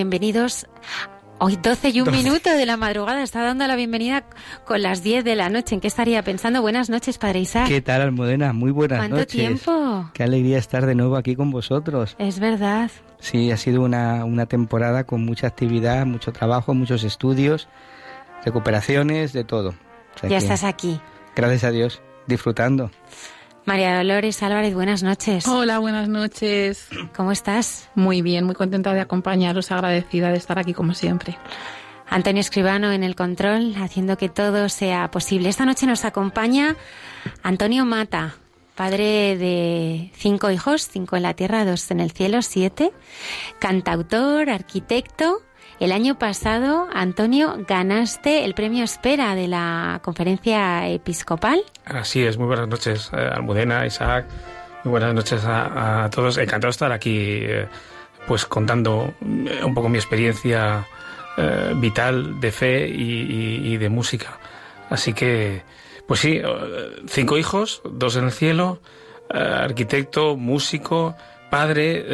Bienvenidos. Hoy 12 y un minuto de la madrugada, está dando la bienvenida con las 10 de la noche. ¿En qué estaría pensando? Buenas noches, Padre Isaac. ¿Qué tal, Almudena? Muy buenas noches. ¿Cuánto tiempo? Qué alegría estar de nuevo aquí con vosotros. Es verdad. Sí, ha sido una, una temporada con mucha actividad, mucho trabajo, muchos estudios, recuperaciones, de todo. ya estás aquí. Gracias a Dios, disfrutando. María Dolores Álvarez, buenas noches. Hola, buenas noches. ¿Cómo estás? Muy bien, muy contenta de acompañaros, agradecida de estar aquí como siempre. Antonio Escribano en el control, haciendo que todo sea posible. Esta noche nos acompaña Antonio Mata, padre de cinco hijos, cinco en la tierra, dos en el cielo, siete, cantautor, arquitecto el año pasado, Antonio, ganaste el premio Espera de la conferencia episcopal. Así es, muy buenas noches, eh, Almudena, Isaac, muy buenas noches a, todos. Encantado de estar aquí, eh, pues contando eh, un poco mi experiencia vital de fe y, de música. Así que, pues sí, cinco hijos, dos en el cielo, arquitecto, músico, padre,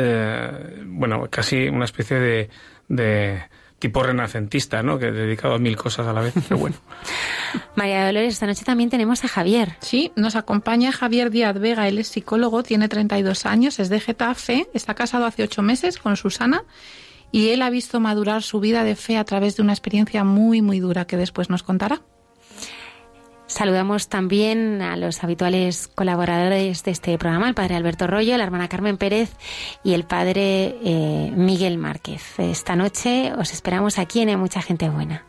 bueno, casi una especie de tipo renacentista, ¿no? Que he dedicado a mil cosas a la vez, pero bueno. María Dolores, esta noche también tenemos a Javier. Sí, nos acompaña Javier Díaz Vega, él es psicólogo, tiene 32 años, es de Getafe, está casado hace ocho meses con Susana y él ha visto madurar su vida de fe a través de una experiencia muy, muy dura que después nos contará. Saludamos también a los habituales colaboradores de este programa, el padre Alberto Rollo, la hermana Carmen Pérez y el padre eh, Miguel Márquez. Esta noche os esperamos aquí en Mucha Gente Buena.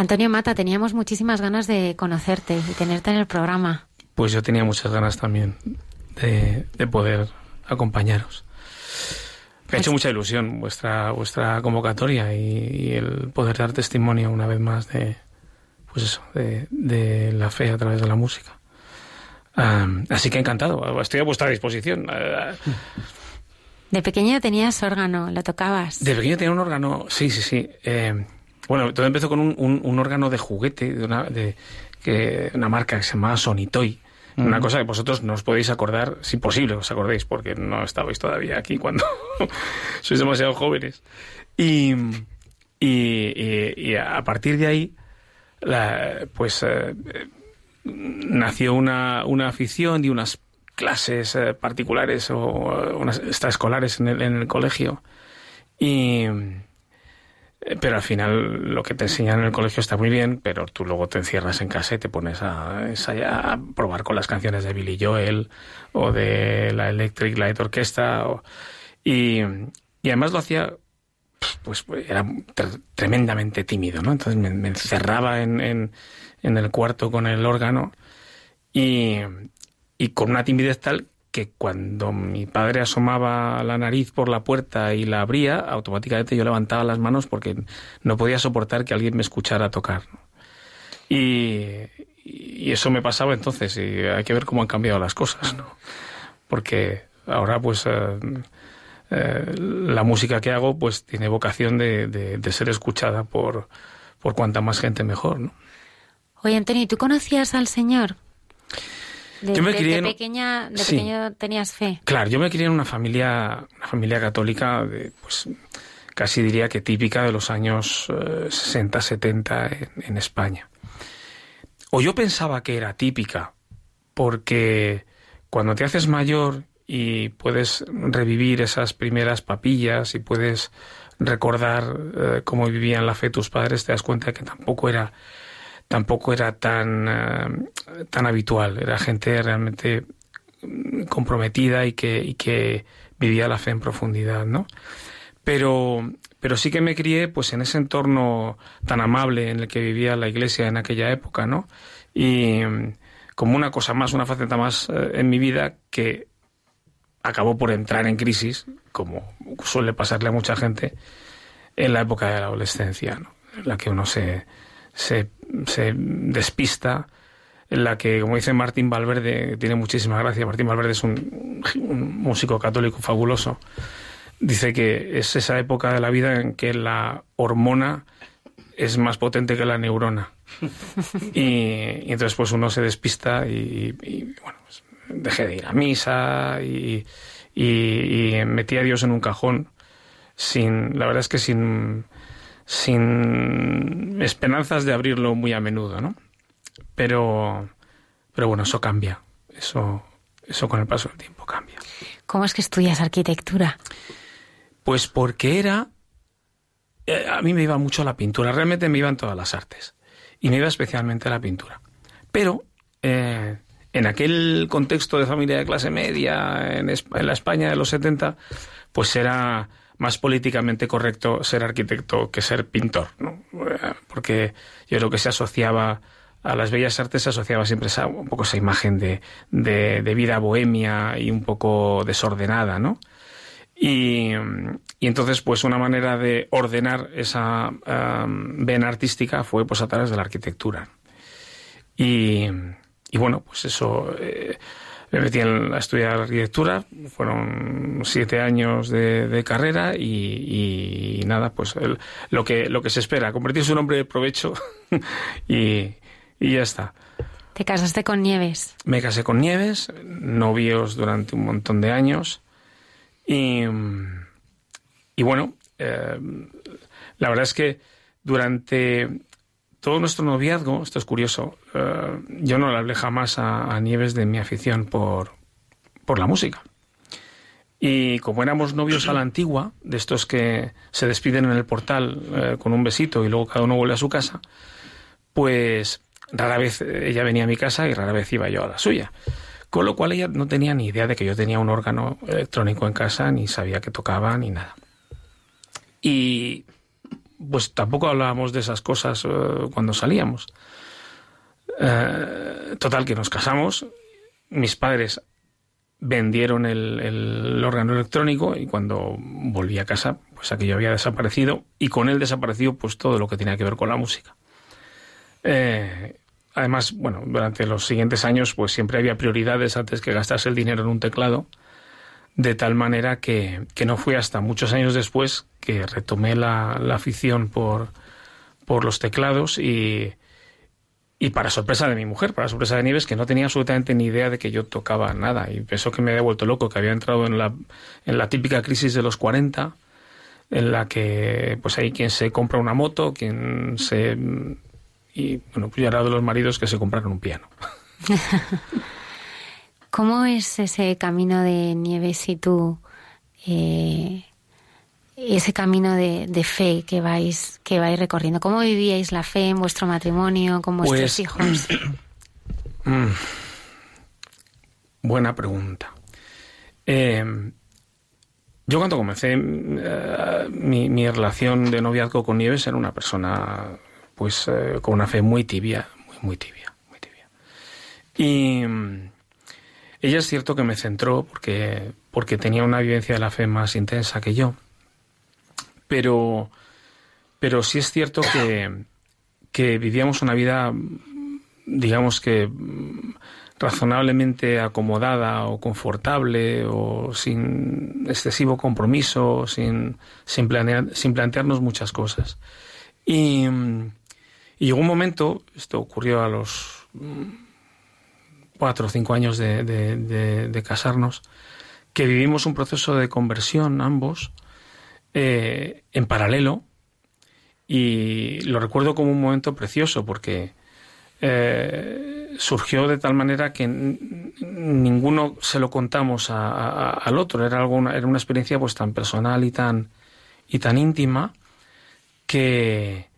Antonio Mata, teníamos muchísimas ganas de conocerte y tenerte en el programa. Pues yo tenía muchas ganas también de, poder acompañaros. Me ha hecho pues mucha ilusión vuestra vuestra convocatoria y, el poder dar testimonio una vez más de pues eso de, la fe a través de la música. así que encantado, estoy a vuestra disposición. De pequeño tenías órgano, lo tocabas. De pequeño tenía un órgano, sí, sí, sí. Eh, bueno, todo empezó con un, un, órgano de juguete de una, de, que, una marca que se llamaba Sonitoy. Una cosa que vosotros no os podéis acordar, si posible os acordéis, porque no estabais todavía aquí cuando sois demasiado jóvenes. Y, y, a partir de ahí, pues eh, nació una, una afición y unas clases eh, particulares o unas extraescolares en el, en el colegio. Y, eh, pero al final lo que te enseñan en el colegio está muy bien, pero tú luego te encierras en casa y te pones a, a probar con las canciones de Billy Joel o de la Electric Light Orchestra. y, además lo hacía, pues era tremendamente tímido, ¿no? Entonces me, encerraba en, en, en, el cuarto con el órgano y, y con una timidez tal que cuando mi padre asomaba la nariz por la puerta y la abría, automáticamente yo levantaba las manos porque no podía soportar que alguien me escuchara tocar. Y, eso me pasaba entonces, y hay que ver cómo han cambiado las cosas, ¿no? Porque ahora, pues, eh, eh, la música que hago, pues, tiene vocación de, de, ser escuchada por, por cuanta más gente mejor, ¿no? Oye, Antonio, ¿tú conocías al Señor? De, yo me de pequeña, de pequeño tenías fe. Claro, yo me crié en una familia, una familia católica, de, pues casi diría que típica de los años 60, eh, 70 en, en España. O yo pensaba que era típica, porque cuando te haces mayor y puedes revivir esas primeras papillas y puedes recordar eh, cómo vivían la fe tus padres, te das cuenta que tampoco era tampoco era tan, eh, tan habitual. Era gente realmente comprometida y que, vivía la fe en profundidad, ¿no? Pero, pero sí que me crié pues en ese entorno tan amable en el que vivía la iglesia en aquella época, ¿no? Y como una cosa más, una faceta más eh, en mi vida que acabó por entrar en crisis, como suele pasarle a mucha gente, en la época de la adolescencia, ¿no? en la que uno se, se, se despista, en la que, como dice Martín Valverde, tiene muchísima gracia, Martín Valverde es un, músico católico fabuloso, dice que es esa época de la vida en que la hormona es más potente que la neurona. Y, entonces pues uno se despista y, bueno, pues, dejé de ir a misa y, y, metí a Dios en un cajón sin, la verdad es que sin sin esperanzas de abrirlo muy a menudo, ¿no? Pero, pero bueno, eso cambia. Eso, eso con el paso del tiempo cambia. ¿Cómo es que estudias arquitectura? Pues porque era. Eh, a mí me iba mucho la pintura. Realmente me iban todas las artes. Y me iba especialmente a la pintura. Pero eh, en aquel contexto de familia de clase media, en, en la España de los 70, pues era más políticamente correcto ser arquitecto que ser pintor, ¿no? Porque yo creo que se asociaba a las bellas artes se asociaba siempre esa, un poco esa imagen de, de, vida bohemia y un poco desordenada, ¿no? Y, entonces, pues una manera de ordenar esa um, vena artística fue pues a través de la arquitectura. Y, y bueno, pues eso... Eh, me metí a estudiar arquitectura, fueron siete años de, carrera y, nada, pues lo, que, lo que se espera, convertirse en un hombre de provecho y, ya está. ¿Te casaste con Nieves? Me casé con Nieves, novios durante un montón de años y, y bueno, eh, la verdad es que durante todo nuestro noviazgo, esto es curioso, eh, yo no le hablé jamás a, Nieves de mi afición por, por la música. Y como éramos novios a la antigua, de estos que se despiden en el portal eh, con un besito y luego cada uno vuelve a su casa, pues rara vez ella venía a mi casa y rara vez iba yo a la suya. Con lo cual ella no tenía ni idea de que yo tenía un órgano electrónico en casa, ni sabía que tocaba, ni nada. Y pues tampoco hablábamos de esas cosas eh, cuando salíamos. Eh, total, que nos casamos, mis padres vendieron el, órgano electrónico y cuando volví a casa, pues aquello había desaparecido y con él desapareció pues todo lo que tenía que ver con la música. Eh, además, bueno, durante los siguientes años pues siempre había prioridades antes que gastarse el dinero en un teclado, de tal manera que, no fue hasta muchos años después que retomé la, la afición por, por los teclados y, y para sorpresa de mi mujer, para sorpresa de Nieves, que no tenía absolutamente ni idea de que yo tocaba nada. Y pensó que me había vuelto loco, que había entrado en la, en la típica crisis de los 40, en la que pues hay quien se compra una moto, quien se... Y bueno, pues ya era de los maridos que se compraron un piano. ¿Cómo es ese camino de Nieves y tú? Eh, ese camino de, fe que vais, que vais recorriendo. ¿Cómo vivíais la fe en vuestro matrimonio, con vuestros pues, hijos? Mm, buena pregunta. Eh, yo cuando comencé eh, mi, relación de noviazgo con Nieves era una persona pues con una fe muy tibia, muy, muy tibia, muy tibia. Y mm, ella es cierto que me centró porque, porque tenía una vivencia de la fe más intensa que yo pero, pero sí es cierto que, que vivíamos una vida, digamos que razonablemente acomodada o confortable o sin excesivo compromiso, sin, sin, sin plantearnos muchas cosas. Y, llegó un momento, esto ocurrió a los cuatro o cinco años de, de casarnos, que vivimos un proceso de conversión ambos, eh, en paralelo y lo recuerdo como un momento precioso porque eh, surgió de tal manera que ninguno se lo contamos al otro. Era, algo, era una experiencia pues tan personal y tan, y tan íntima que,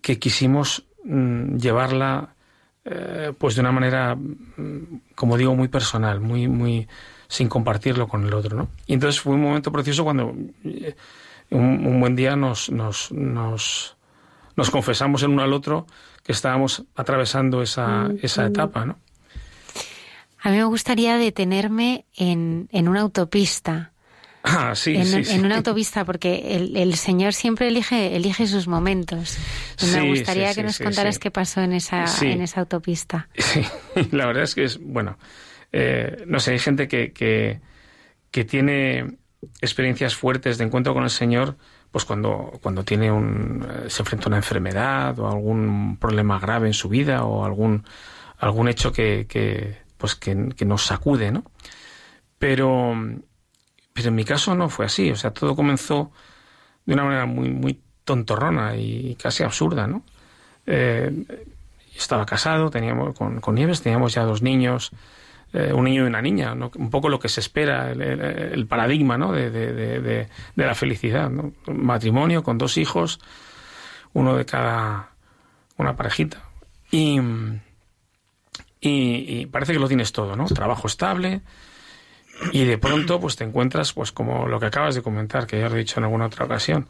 que quisimos mm, llevarla eh, pues de una manera, mm, como digo, muy personal, muy, muy, sin compartirlo con el otro, ¿no? Y entonces fue un momento precioso cuando eh, un, buen día nos, nos, nos, nos, confesamos el uno al otro que estábamos atravesando esa, mm, esa etapa, ¿no? A mí me gustaría detenerme en, en una autopista. Ah, sí, en, sí, en una autopista, porque el, el, Señor siempre elige, elige sus momentos. me gustaría que nos contaras qué pasó en esa, en esa autopista. Sí, la verdad es que es, bueno, eh, no sé, hay gente que, que, tiene experiencias fuertes de encuentro con el Señor, pues cuando, cuando tiene un, eh, se enfrenta a una enfermedad o algún problema grave en su vida o algún, algún hecho que, que pues que, nos sacude, ¿no? Pero, pero en mi caso no fue así, o sea, todo comenzó de una manera muy, muy tontorrona y casi absurda, ¿no? Eh, estaba casado, teníamos con, con Nieves, teníamos ya dos niños, eh, un niño y una niña, un poco lo que se espera, el, paradigma ¿no? de, de, de, la felicidad. ¿no? Matrimonio con dos hijos, uno de cada una parejita. Y, y, parece que lo tienes todo, ¿no? Trabajo estable y de pronto pues te encuentras pues como lo que acabas de comentar, que ya os he dicho en alguna otra ocasión.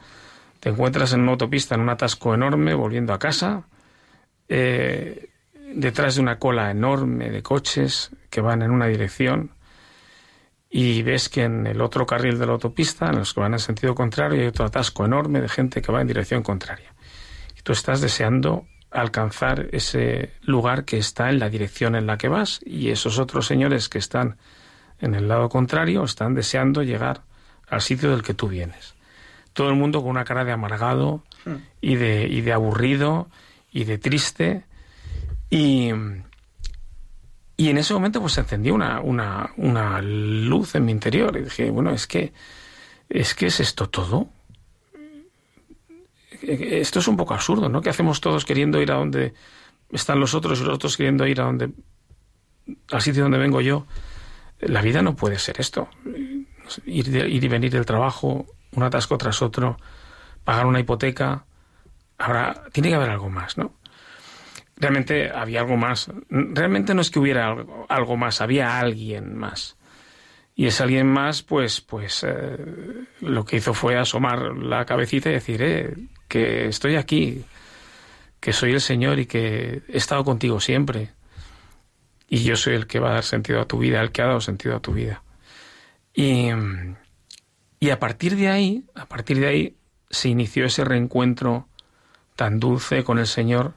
Te encuentras en una autopista en un atasco enorme volviendo a casa. Eh, detrás de una cola enorme de coches que van en una dirección y ves que en el otro carril de la autopista, en los que van en sentido contrario, hay otro atasco enorme de gente que va en dirección contraria. Y tú estás deseando alcanzar ese lugar que está en la dirección en la que vas y esos otros señores que están en el lado contrario están deseando llegar al sitio del que tú vienes. Todo el mundo con una cara de amargado hmm. y de, y de aburrido y de triste y, y en ese momento pues se encendió una, una, una luz en mi interior y dije, bueno, es que, es que es esto todo. Esto es un poco absurdo, ¿no? Que hacemos todos queriendo ir a donde están los otros y los otros queriendo ir a donde, al sitio donde vengo yo. La vida no puede ser esto. Ir, ir y venir del trabajo, un atasco tras otro, pagar una hipoteca. Ahora, tiene que haber algo más, ¿no? realmente había algo más. Realmente no es que hubiera algo, más, había alguien más. Y ese alguien más, pues, pues eh, lo que hizo fue asomar la cabecita y decir, eh, que estoy aquí, que soy el Señor y que he estado contigo siempre. Y yo soy el que va a dar sentido a tu vida, el que ha dado sentido a tu vida. Y, y a partir de ahí, a partir de ahí, se inició ese reencuentro tan dulce con el Señor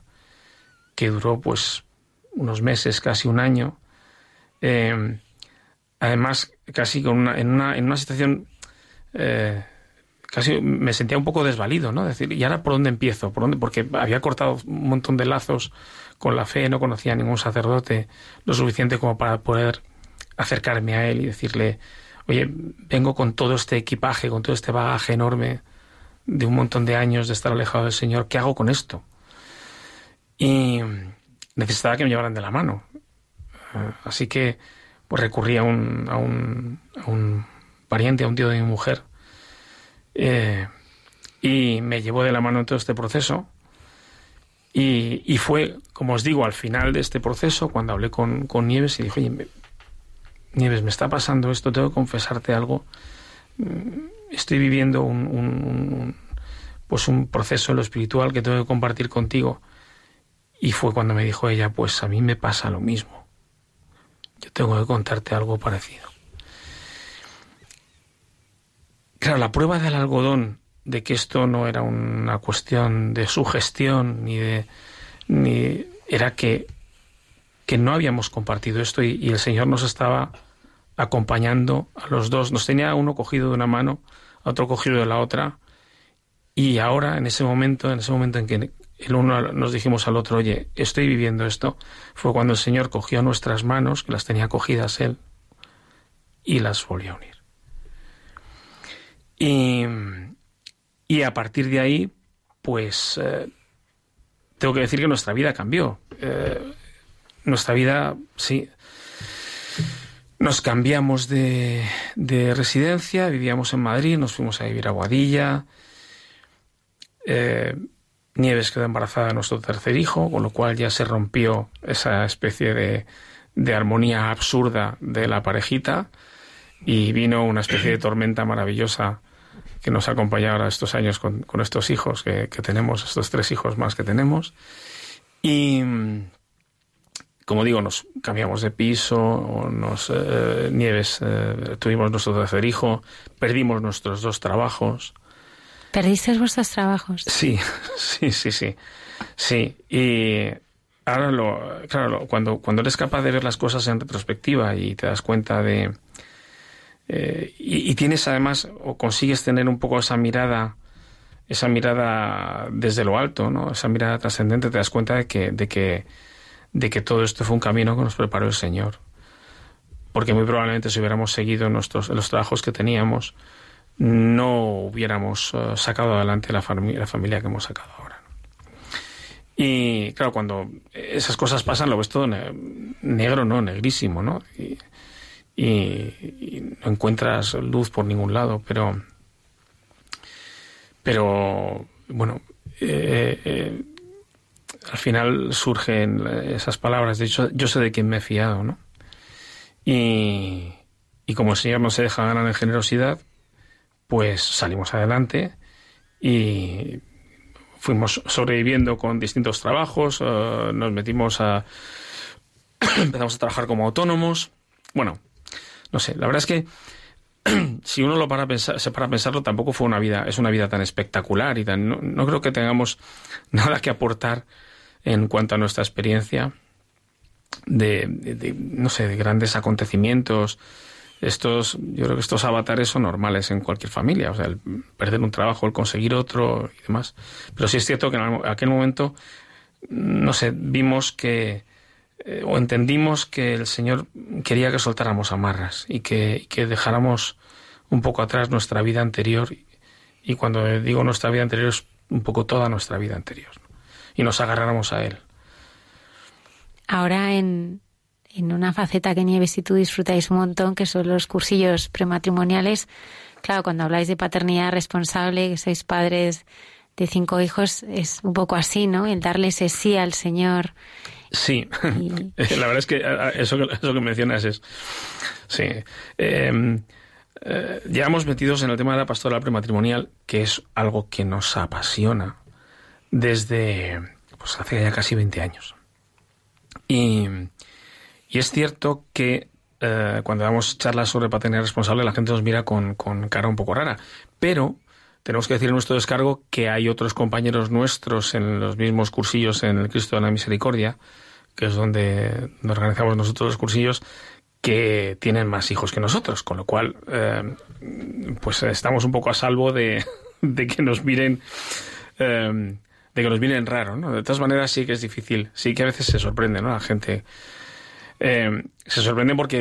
que duró pues unos meses, casi un año. Eh, además, casi con una, en, una, en una situación eh, casi me sentía un poco desvalido, ¿no? Decir, ¿y ahora por dónde empiezo? ¿Por dónde? Porque había cortado un montón de lazos con la fe, no conocía a ningún sacerdote lo suficiente como para poder acercarme a él y decirle, oye, vengo con todo este equipaje, con todo este bagaje enorme de un montón de años de estar alejado del Señor, ¿qué hago con esto? Y necesitaba que me llevaran de la mano. Eh, así que pues recurrí a un, pariente, a un tío de mi mujer, eh, y me llevó de la mano en todo este proceso. Y, fue, como os digo, al final de este proceso, cuando hablé con, con Nieves y dije, oye, Nieves, me está pasando esto, tengo que confesarte algo. Mm, estoy viviendo un, pues un proceso en lo espiritual que tengo que compartir contigo. Y fue cuando me dijo ella, pues a mí me pasa lo mismo. Yo tengo que contarte algo parecido. Claro, la prueba del algodón de que esto no era una cuestión de sugestión ni de ni era que que no habíamos compartido esto y, el Señor nos estaba acompañando a los dos. Nos tenía uno cogido de una mano, otro cogido de la otra. Y ahora, en ese momento, en ese momento en que el uno nos dijimos al otro, oye, estoy viviendo esto, fue cuando el Señor cogió nuestras manos, que las tenía cogidas Él, y las volvió a unir. Y, y a partir de ahí, pues eh, tengo que decir que nuestra vida cambió. Eh, nuestra vida, sí. Nos cambiamos de, de, residencia, vivíamos en Madrid, nos fuimos a vivir a Guadilla. Eh, Nieves quedó embarazada de nuestro tercer hijo, con lo cual ya se rompió esa especie de, de armonía absurda de la parejita y vino una especie de tormenta maravillosa que nos ha acompañado ahora estos años con, con estos hijos que, que, tenemos, estos tres hijos más que tenemos. Y, como digo, nos cambiamos de piso, nos eh, Nieves, eh, tuvimos nuestro tercer hijo, perdimos nuestros dos trabajos. ¿Perdisteis vuestros trabajos? Sí, sí, sí, sí. Sí, y ahora lo, claro, lo, cuando, cuando eres capaz de ver las cosas en retrospectiva y te das cuenta de, eh, y, tienes además, o consigues tener un poco esa mirada, esa mirada desde lo alto, ¿no? Esa mirada trascendente, te das cuenta de que, de que, de que todo esto fue un camino que nos preparó el Señor. Porque muy probablemente si hubiéramos seguido nuestros, los trabajos que teníamos, no hubiéramos uh, sacado adelante la, familia, que hemos sacado ahora. Y claro, cuando esas cosas pasan, lo ves todo ne negro, ¿no? Negrísimo, ¿no? Y, no encuentras luz por ningún lado, pero pero bueno eh, eh, al final surgen esas palabras de hecho yo sé de quién me he fiado ¿no? y, y como el Señor no se deja ganar en generosidad pues salimos adelante y fuimos sobreviviendo con distintos trabajos uh, nos metimos a empezamos a trabajar como autónomos bueno no sé, la verdad es que si uno lo para pensar, para pensarlo, tampoco fue una vida, es una vida tan espectacular y tan, no, creo que tengamos nada que aportar en cuanto a nuestra experiencia de, de, de, no sé, de grandes acontecimientos. Estos, yo creo que estos avatares son normales en cualquier familia, o sea, el perder un trabajo, el conseguir otro y demás. Pero sí es cierto que en aquel momento, no sé, vimos que, eh, o entendimos que el Señor quería que soltáramos amarras y que, que, dejáramos un poco atrás nuestra vida anterior. Y cuando digo nuestra vida anterior es un poco toda nuestra vida anterior. Y nos agarráramos a Él. Ahora en, en una faceta que Nieves y tú disfrutáis un montón, que son los cursillos prematrimoniales. Claro, cuando habláis de paternidad responsable, que sois padres de cinco hijos, es un poco así, ¿no? El darle ese sí al Señor Sí, la verdad es que eso, que eso que mencionas es... Sí. Em, eh, llevamos metidos en el tema de la pastoral prematrimonial, que es algo que nos apasiona desde pues, hace ya casi 20 años. Y, es cierto que eh, cuando damos charlas sobre paternidad responsable, la gente nos mira con, con cara un poco rara. Pero tenemos que decir en nuestro descargo que hay otros compañeros nuestros en los mismos cursillos en el Cristo de la Misericordia, que es donde nos organizamos nosotros los cursillos, que tienen más hijos que nosotros, con lo cual eh, pues estamos un poco a salvo de, que nos miren eh, de que nos miren raro, ¿no? De todas maneras sí que es difícil, sí que a veces se sorprende, ¿no? La gente eh, se sorprende porque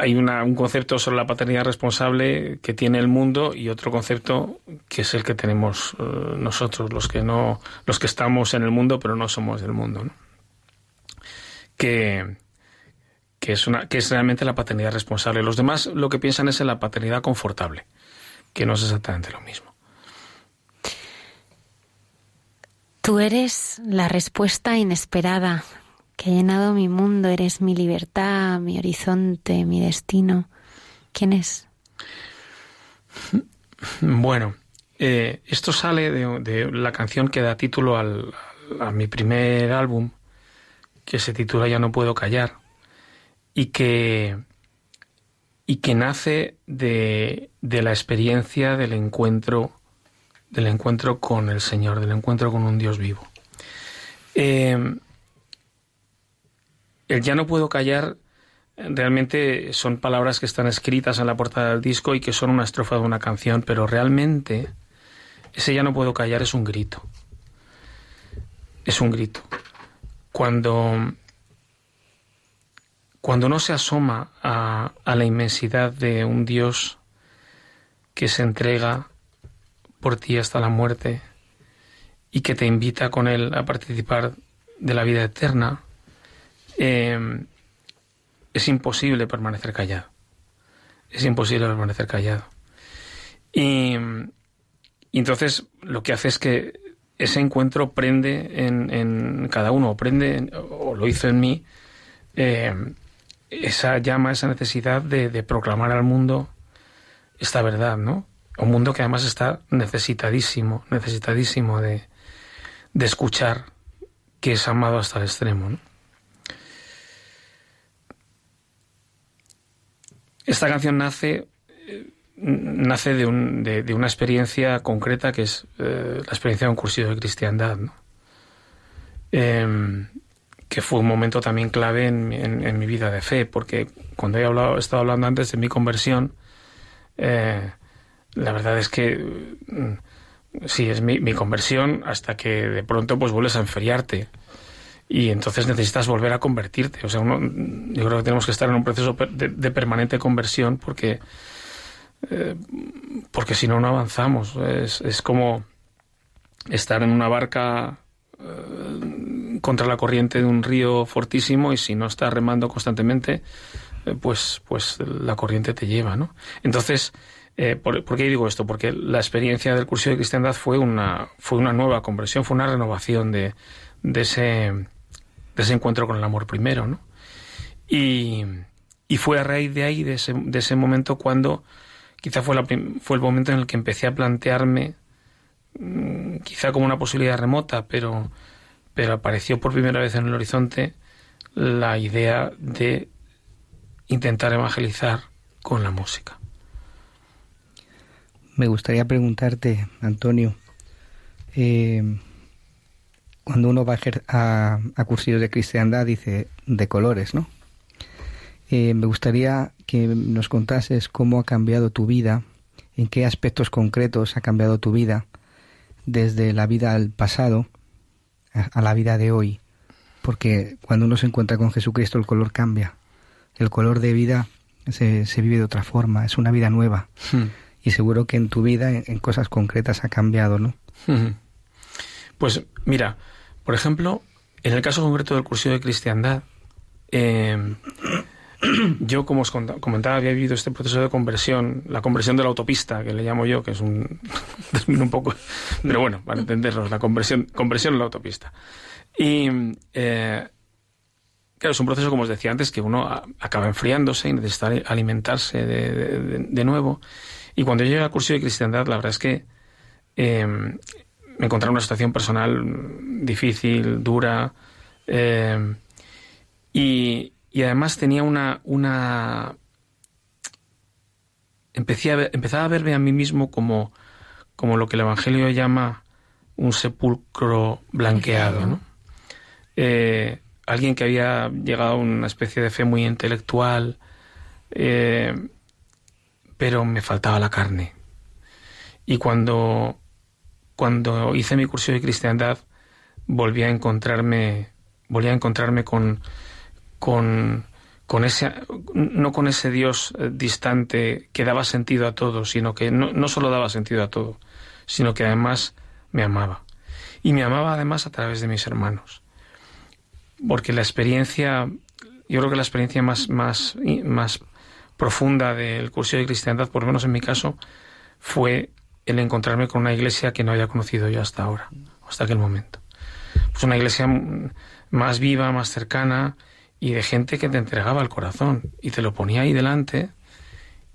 hay un concepto sobre la paternidad responsable que tiene el mundo y otro concepto que es el que tenemos nosotros, los que no, los que estamos en el mundo pero no somos del mundo. Que que es, una, que es realmente la paternidad responsable. Los demás lo que piensan es en la paternidad confortable, que no es exactamente lo mismo. Tú eres la respuesta inesperada que ha llenado mi mundo, eres mi libertad, mi horizonte, mi destino. ¿Quién es? Bueno, eh, esto sale de, la canción que da título al, a mi primer álbum, que se titula Ya no puedo callar y que, y que nace de, de la experiencia del encuentro, del encuentro con el Señor, del encuentro con un Dios vivo. Eh, el ya no puedo callar realmente son palabras que están escritas en la portada del disco y que son una estrofa de una canción, pero realmente ese ya no puedo callar es un grito. Es un grito. Cuando cuando no se asoma a, la inmensidad de un Dios que se entrega por ti hasta la muerte y que te invita con Él a participar de la vida eterna, em, es imposible permanecer callado. Es imposible permanecer callado. Y, entonces lo que hace es que ese encuentro prende en, cada uno, o prende, o lo hizo en mí, em, esa llama, esa necesidad de, proclamar al mundo esta verdad, ¿no? Un mundo que además está necesitadísimo, necesitadísimo de, de escuchar que es amado hasta el extremo. ¿no? Esta canción nace, nace de, un, de, una experiencia concreta que es eh, la experiencia de un cursillo de cristiandad. ¿no? Em, que fue un momento también clave en, mi vida de fe, porque cuando he, hablado, estado hablando antes de mi conversión, eh, la verdad es que mm, sí, es mi, conversión hasta que de pronto pues vuelves a enfriarte y entonces necesitas volver a convertirte. O sea, uno, yo creo que tenemos que estar en un proceso de, permanente conversión porque, eh, porque si no, no avanzamos. Es, es como estar en una barca eh, contra la corriente de un río fortísimo y si no estás remando constantemente, eh, pues, pues la corriente te lleva, ¿no? Entonces, eh, ¿por, qué digo esto? Porque la experiencia del curso de cristiandad fue una, fue una nueva conversión, fue una renovación de, de, ese, de ese encuentro con el amor primero, ¿no? Y, y fue a raíz de ahí, de ese, de ese momento, cuando quizá fue, la, fue el momento en el que empecé a plantearme Mm, quizá como una posibilidad remota, pero, pero apareció por primera vez en el horizonte la idea de intentar evangelizar con la música. Me gustaría preguntarte, Antonio, eh, cuando uno va a, a, cursillos de cristiandad dice de colores, ¿no? Eh, me gustaría que nos contases cómo ha cambiado tu vida, en qué aspectos concretos ha cambiado tu vida desde la vida al pasado a la vida de hoy, porque cuando uno se encuentra con Jesucristo el color cambia, el color de vida se, se vive de otra forma, es una vida nueva. Hmm. Y seguro que en tu vida, en, cosas concretas, ha cambiado, ¿no? Hmm. Pues mira, por ejemplo, en el caso concreto del curso de cristiandad, eh, yo, como os comentaba, había vivido este proceso de conversión, la conversión de la autopista, que le llamo yo, que es un un poco, pero bueno, para entendernos, la conversión, conversión en la autopista. Y eh, claro, es un proceso, como os decía antes, que uno acaba enfriándose y necesita alimentarse de, nuevo. Y cuando yo llegué al curso de cristiandad, la verdad es que eh, me encontré en una situación personal difícil, dura, eh, y, además tenía una... una empecé a empezaba a verme a mí mismo como, como lo que el Evangelio llama un sepulcro blanqueado, ¿no? Eh, alguien que había llegado a una especie de fe muy intelectual, eh, pero me faltaba la carne. Y cuando, cuando hice mi curso de cristiandad, volví a encontrarme, volví a encontrarme con, con, con ese, no con ese Dios eh, distante que daba sentido a todo, sino que no, no solo daba sentido a todo, sino que además me amaba. Y me amaba además a través de mis hermanos. Porque la experiencia, yo creo que la experiencia más, más, más profunda del curso de cristiandad, por lo menos en mi caso, fue el encontrarme con una iglesia que no había conocido yo hasta ahora, hasta aquel momento. Pues una iglesia más viva, más cercana y de gente que te entregaba el corazón y te lo ponía ahí delante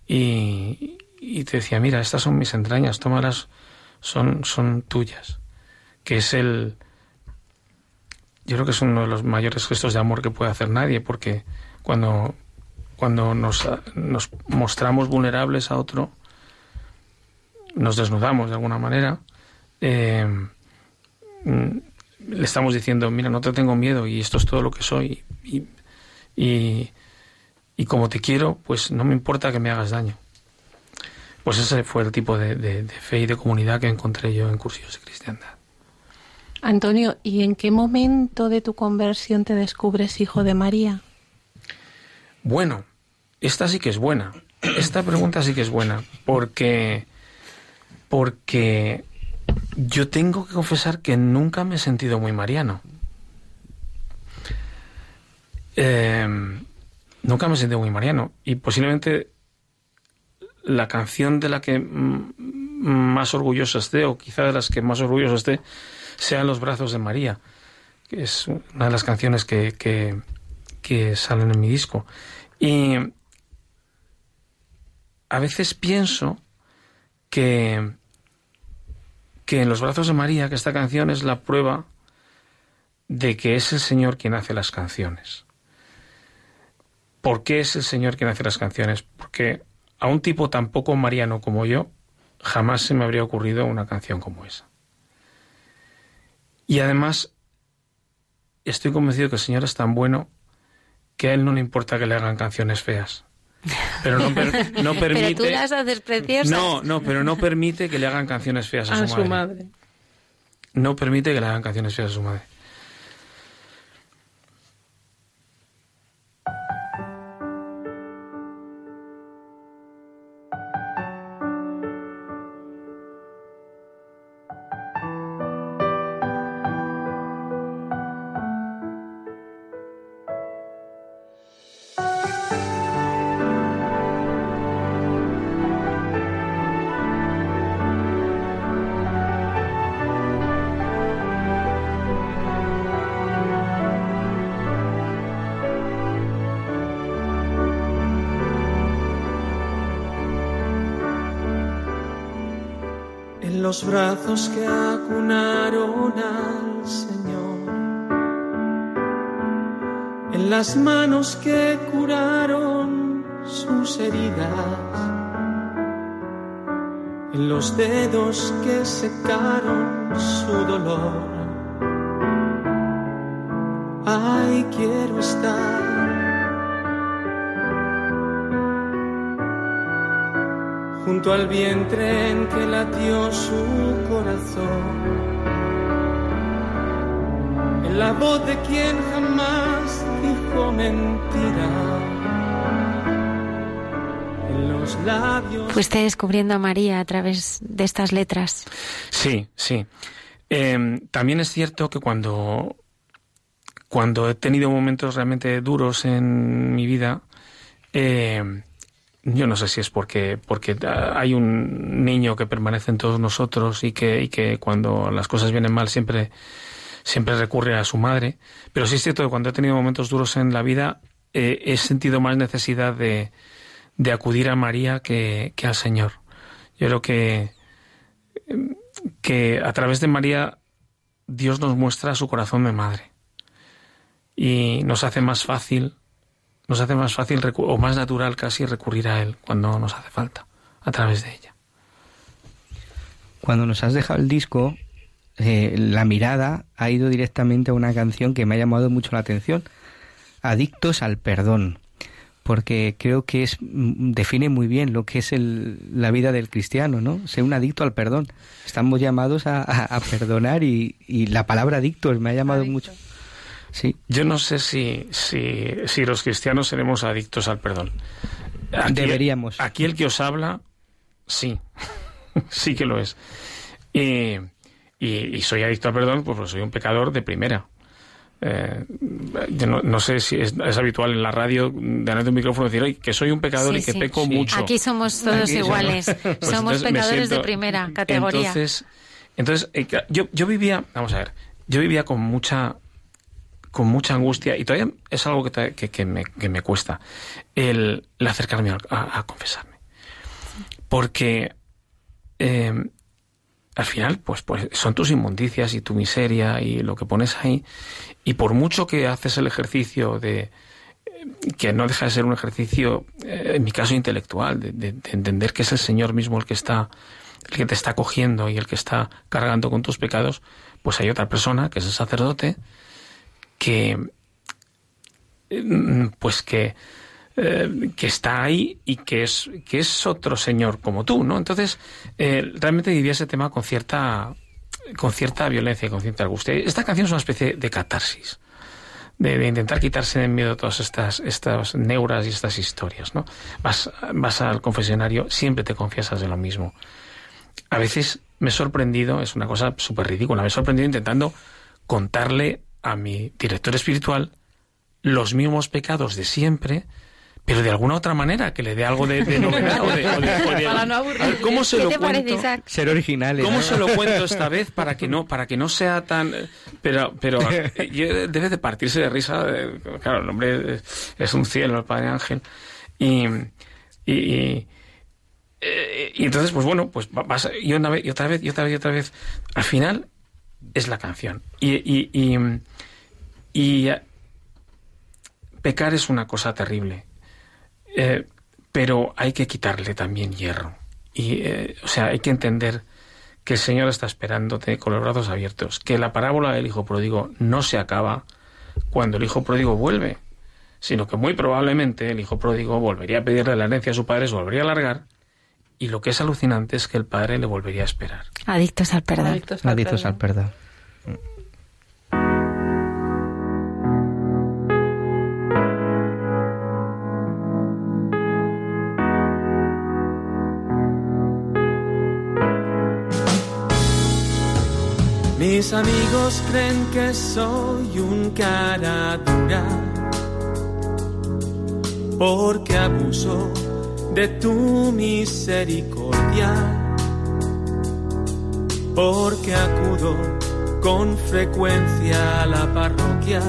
y, te decía, mira, estas son mis entrañas, tómalas son, son tuyas, que es el... Yo creo que es uno de los mayores gestos de amor que puede hacer nadie, porque cuando, cuando nos mostramos vulnerables a otro, nos desnudamos de alguna manera, eh, le estamos diciendo, mira, no te tengo miedo y esto es todo lo que soy y, y, y como te quiero, pues no me importa que me hagas daño. Pues ese fue el tipo de, fe y de comunidad que encontré yo en Cursillos de Cristiandad. Antonio, ¿y en qué momento de tu conversión te descubres hijo de María? Bueno, esta sí que es buena. Esta pregunta sí que es buena, porque porque yo tengo que confesar que nunca me he sentido muy mariano. Em, nunca me he sentido muy mariano y posiblemente la canción de la que más orgulloso esté, o quizá de las que más orgulloso esté, sea Los brazos de María, que es una de las canciones que, que, salen en mi disco. Y a veces pienso que, que en Los brazos de María, que esta canción es la prueba de que es el Señor quien hace las canciones. ¿Por qué es el Señor quien hace las canciones? Porque a un tipo tan poco mariano como yo, jamás se me habría ocurrido una canción como esa. Y además, estoy convencido que el Señor es tan bueno que a Él no le importa que le hagan canciones feas. Pero no, no permite. pero tú las haces preciosas. No, no, pero no permite que le hagan canciones feas a, su, madre. su madre. No permite que le hagan canciones feas a su madre. Los brazos que acunaron al Señor, en las manos que curaron sus heridas, en los dedos que secaron su dolor. Ay, quiero estar junto al vientre en que latió su corazón. En la voz de quien jamás dijo mentira. En los labios. Fuiste descubriendo a María a través de estas letras. Sí, sí. Em, también es cierto que cuando, cuando he tenido momentos realmente duros en mi vida, eh, yo no sé si es porque, porque hay un niño que permanece en todos nosotros y que, y que cuando las cosas vienen mal siempre, siempre recurre a su madre, pero sí es cierto que cuando he tenido momentos duros en la vida eh, he sentido más necesidad de, de acudir a María que, que, al Señor. Yo creo que, que a través de María Dios nos muestra su corazón de madre y nos hace más fácil, nos hace más fácil o más natural casi recurrir a Él cuando nos hace falta, a través de ella. Cuando nos has dejado el disco, eh, la mirada ha ido directamente a una canción que me ha llamado mucho la atención, Adictos al Perdón, porque creo que es mm, define muy bien lo que es el, la vida del cristiano, ¿no? Ser un adicto al perdón. Estamos llamados a, a, perdonar y, y, la palabra adictos me ha llamado mucho. Sí. Yo no sé si, si, si los cristianos seremos adictos al perdón. Aquí, Deberíamos. Aquí el que os habla, sí. sí que lo es. Y, y, soy adicto al perdón, pues soy un pecador de primera. Eh, yo no, sé si es, habitual en la radio delante de un micrófono decir que soy un pecador y que peco mucho. Aquí somos todos iguales. Somos, pues somos pecadores de primera categoría. Entonces, entonces eh, yo, yo vivía, vamos a ver, yo vivía con mucha con mucha angustia y todavía es algo que, que, que, me, que me, cuesta el, acercarme a, confesarme. Porque eh, al final, pues, pues son tus inmundicias y tu miseria y lo que pones ahí. Y por mucho que haces el ejercicio de que no deja de ser un ejercicio, eh, en mi caso intelectual, de, entender que es el Señor mismo el que está, el que te está cogiendo y el que está cargando con tus pecados, pues hay otra persona, que es el sacerdote, que, mm, pues que eh, que está ahí y que es, que es otro señor como tú, ¿no? Entonces, eh, realmente vivía ese tema con cierta, con cierta violencia y con cierta angustia. Esta canción es una especie de catarsis. De, intentar quitarse en miedo todas estas, estas neuras y estas historias, ¿no? Vas, vas al confesionario, siempre te confiesas de lo mismo. A veces me he sorprendido, es una cosa súper ridícula, me he sorprendido intentando contarle a mi director espiritual los mismos pecados de siempre, pero de alguna otra manera, que le dé algo de, novedad o de, para no aburrir. ¿Cómo se lo cuento? Ser originales. ¿Cómo se lo cuento esta vez para que no para que no sea tan pero pero debe de partirse de risa, claro, el hombre es un cielo, el Padre Ángel y y, y entonces, pues bueno, pues vas, y, una vez, y otra vez, y otra vez, y otra vez. Al final es la canción. Y, y, y, y pecar es una cosa terrible. Eh, pero hay que quitarle también hierro. Y, eh, o sea, hay que entender que el Señor está esperándote con los brazos abiertos, que la parábola del Hijo Pródigo no se acaba cuando el Hijo Pródigo vuelve, sino que muy probablemente el Hijo Pródigo volvería a pedirle la herencia a su padre, se volvería a largar, y lo que es alucinante es que el padre le volvería a esperar. Adictos al perdón. Adictos al perdón. Mis amigos creen que soy un cara dura porque abuso de tu misericordia, porque acudo con frecuencia a la parroquia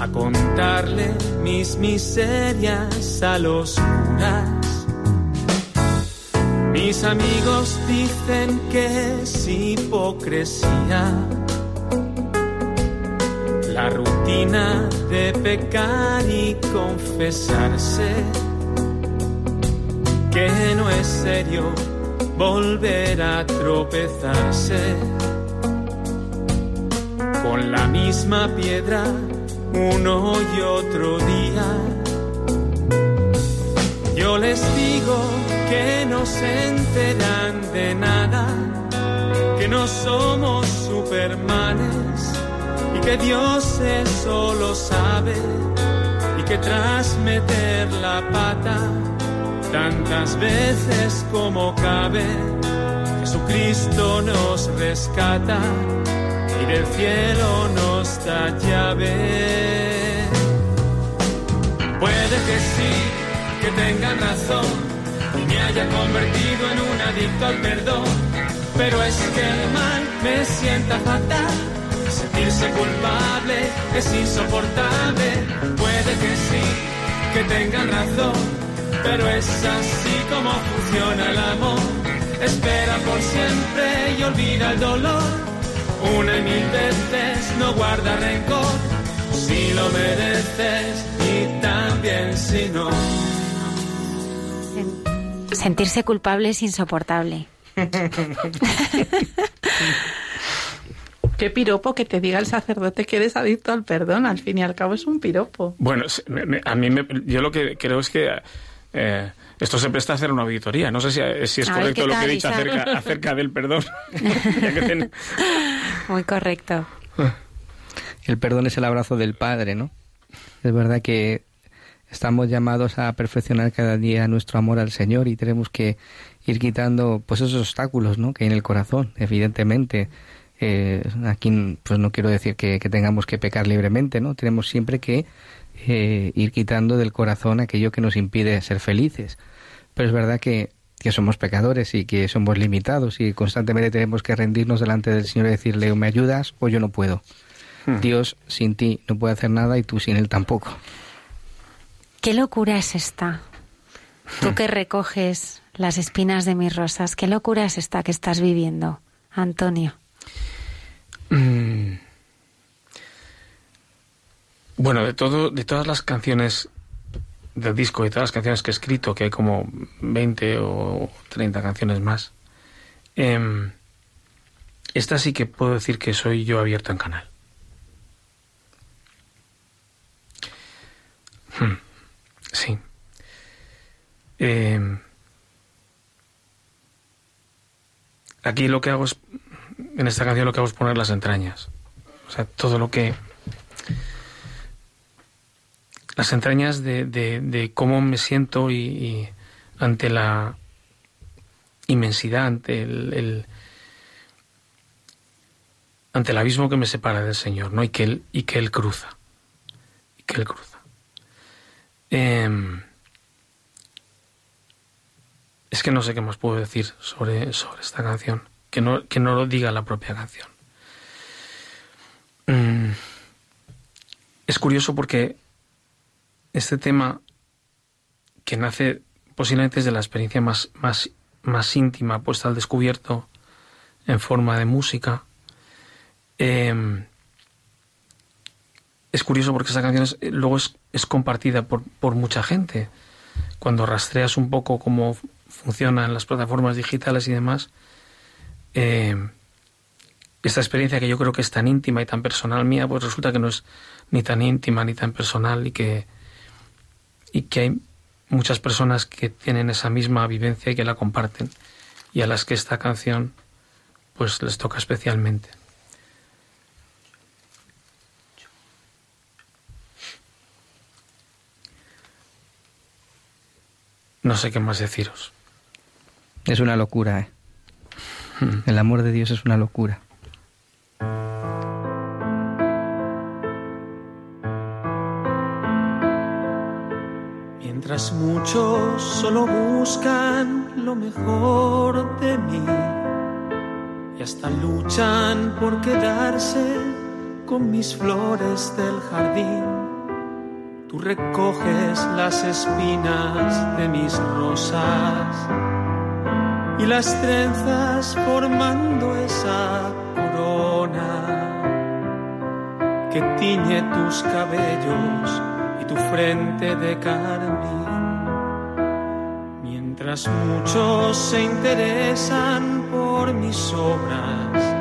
a contarle mis miserias a los curas. Mis amigos dicen que es hipocresía la rutina de pecar y confesarse, que no es serio volver a tropezarse. Con la misma piedra uno y otro día. Yo les digo que no se enteran de nada, que no somos supermanes que Dios eso lo sabe y que tras meter la pata tantas veces como cabe, Jesucristo nos rescata y del cielo nos da llave. Puede que sí, que tengan razón me haya convertido en un adicto al perdón. pero es que el mal me sienta fatal. Sentirse culpable es insoportable. Puede que sí, que tengan razón, pero es así como funciona el amor. Espera por siempre y olvida el dolor. Una y mil veces no guarda rencor. Si lo mereces y también si no. Sentirse culpable es insoportable. Qué piropo que te diga el sacerdote que eres adicto al perdón. Al fin y al cabo es un piropo. Bueno, a mí me, yo lo que creo es que eh, esto se presta a hacer una auditoría. No sé si, si es correcto lo que he dicho acerca, acerca, del perdón. Muy correcto. El perdón es el abrazo del Padre, ¿no? Es verdad que estamos llamados a perfeccionar cada día nuestro amor al Señor y tenemos que ir quitando pues esos obstáculos ¿no? que hay en el corazón, evidentemente. Eh, aquí pues no quiero decir que, tengamos que pecar libremente, ¿no? Tenemos siempre que eh, ir quitando del corazón aquello que nos impide ser felices. Pero es verdad que, que somos pecadores y que somos limitados y constantemente tenemos que rendirnos delante del Señor y decirle o me ayudas o yo no puedo. Hmm. Dios sin ti no puede hacer nada y tú sin Él tampoco. ¿Qué locura es esta? Tú que recoges las espinas de mis rosas. ¿Qué locura es esta que estás viviendo, Antonio? Bueno, de todo, de todas las canciones del disco y todas las canciones que he escrito, que hay como 20 o 30 canciones más, em, esta sí que puedo decir que soy yo abierto en canal. Hmm. Sí. Eh, aquí lo que hago es, en esta canción lo que hago es poner las entrañas. O sea, todo lo que... Las entrañas de, de, cómo me siento y, ante la inmensidad, ante el, ante el abismo que me separa del Señor, ¿no? Y que él, y que él cruza. Y que él cruza. Eh, es que no sé qué más puedo decir sobre, sobre esta canción, que no, que no lo diga la propia canción. Mm. Es curioso porque este tema, que nace posiblemente desde la experiencia más, más, más íntima, puesta al descubierto en forma de música, em, es curioso porque esa canción luego es, es compartida por, por, mucha gente. Cuando rastreas un poco cómo funciona en las plataformas digitales y demás, eh, esta experiencia que yo creo que es tan íntima y tan personal mía, pues resulta que no es ni tan íntima ni tan personal y que, y que hay muchas personas que tienen esa misma vivencia y que la comparten y a las que esta canción pues les toca especialmente. No sé qué más deciros. Es una locura, ¿eh? Hmm. El amor de Dios es una locura. Mientras muchos solo buscan lo mejor de mí y hasta luchan por quedarse con mis flores del jardín, tú recoges las espinas de mis rosas y las trenzas formando esa corona que tiñe tus cabellos y tu frente de carmín. Mientras muchos se interesan por mis obras,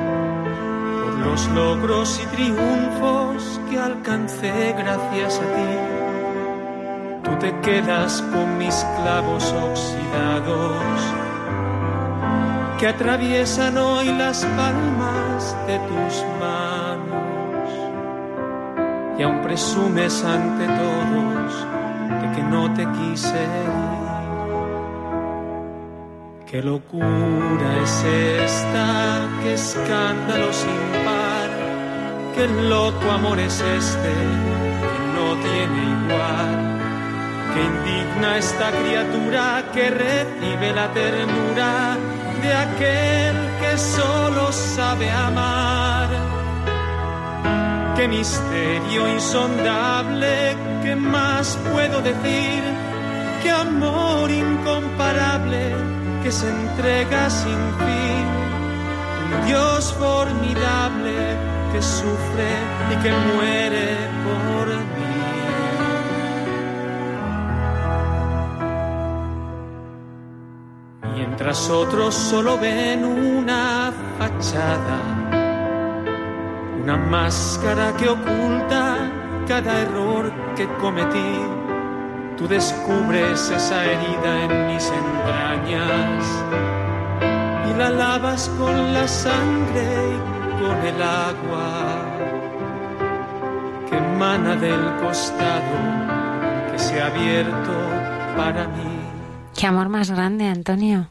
por los logros y triunfos que alcancé gracias a ti, tú te quedas con mis clavos oxidados que atraviesan hoy las palmas de tus manos y aún presumes ante todos de que no te quise. Qué locura es esta, qué escándalo sin par, qué loco amor es este que no tiene igual. Qué indigna esta criatura que recibe la ternura de aquel que solo sabe amar. Qué misterio insondable, ¿qué más puedo decir? Qué amor incomparable que se entrega sin fin. Un Dios formidable que sufre y que muere por mí. Mientras otros solo ven una fachada, una máscara que oculta cada error que cometí. Tú descubres esa herida en mis entrañas y la lavas con la sangre y con el agua que emana del costado que se ha abierto para mí. Qué amor más grande, Antonio.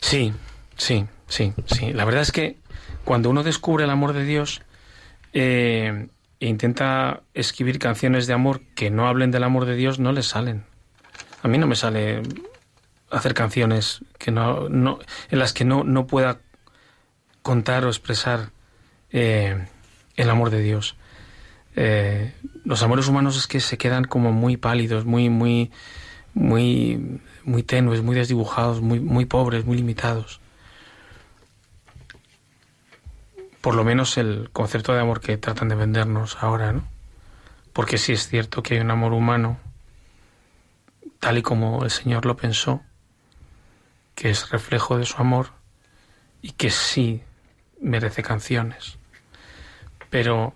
Sí, sí, sí, sí. La verdad es que cuando uno descubre el amor de Dios eh, e intenta escribir canciones de amor que no hablen del amor de Dios, no le salen. A mí no me sale hacer canciones que no, no en las que no, no pueda contar o expresar eh, el amor de Dios. Eh, los amores humanos es que se quedan como muy pálidos, muy, muy, muy, muy tenues, muy desdibujados, muy, muy pobres, muy limitados. Por lo menos el concepto de amor que tratan de vendernos ahora, ¿no? Porque sí es cierto que hay un amor humano, tal y como el Señor lo pensó, que es reflejo de su amor y que sí merece canciones. Pero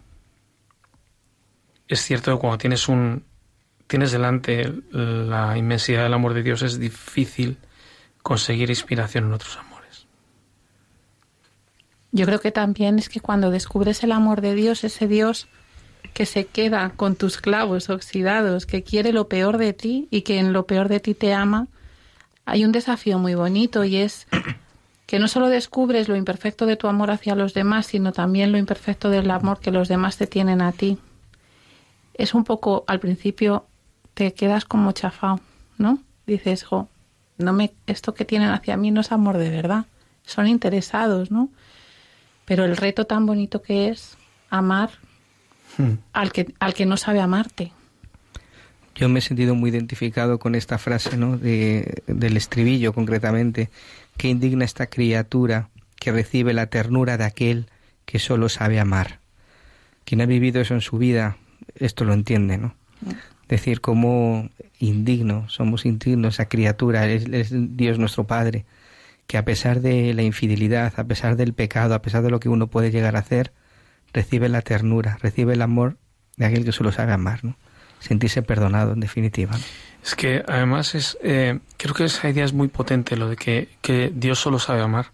es cierto que cuando tienes un, tienes delante la inmensidad del amor de Dios, es difícil conseguir inspiración en otros amores. Yo creo que también es que cuando descubres el amor de Dios, ese Dios que se queda con tus clavos oxidados, que quiere lo peor de ti y que en lo peor de ti te ama, hay un desafío muy bonito y es que no solo descubres lo imperfecto de tu amor hacia los demás, sino también lo imperfecto del amor que los demás te tienen a ti. Es un poco, al principio, te quedas como chafao, ¿no? Dices, jo, no me, esto que tienen hacia mí no es amor de verdad, son interesados, ¿no? Pero el reto tan bonito que es amar al, que, al que no sabe amarte. Yo me he sentido muy identificado con esta frase, ¿no? De, del estribillo, concretamente. Qué indigna esta criatura que recibe la ternura de aquel que solo sabe amar. Quien ha vivido eso en su vida, esto lo entiende, ¿no? Decir cómo indigno, somos indignos, esa criatura, es, es Dios nuestro Padre, que a pesar de la infidelidad, a pesar del pecado, a pesar de lo que uno puede llegar a hacer, recibe la ternura, recibe el amor de aquel que solo sabe amar, ¿no? Sentirse perdonado, en definitiva. Es que además es, eh, creo que esa idea es muy potente, lo de que, que, Dios solo sabe amar,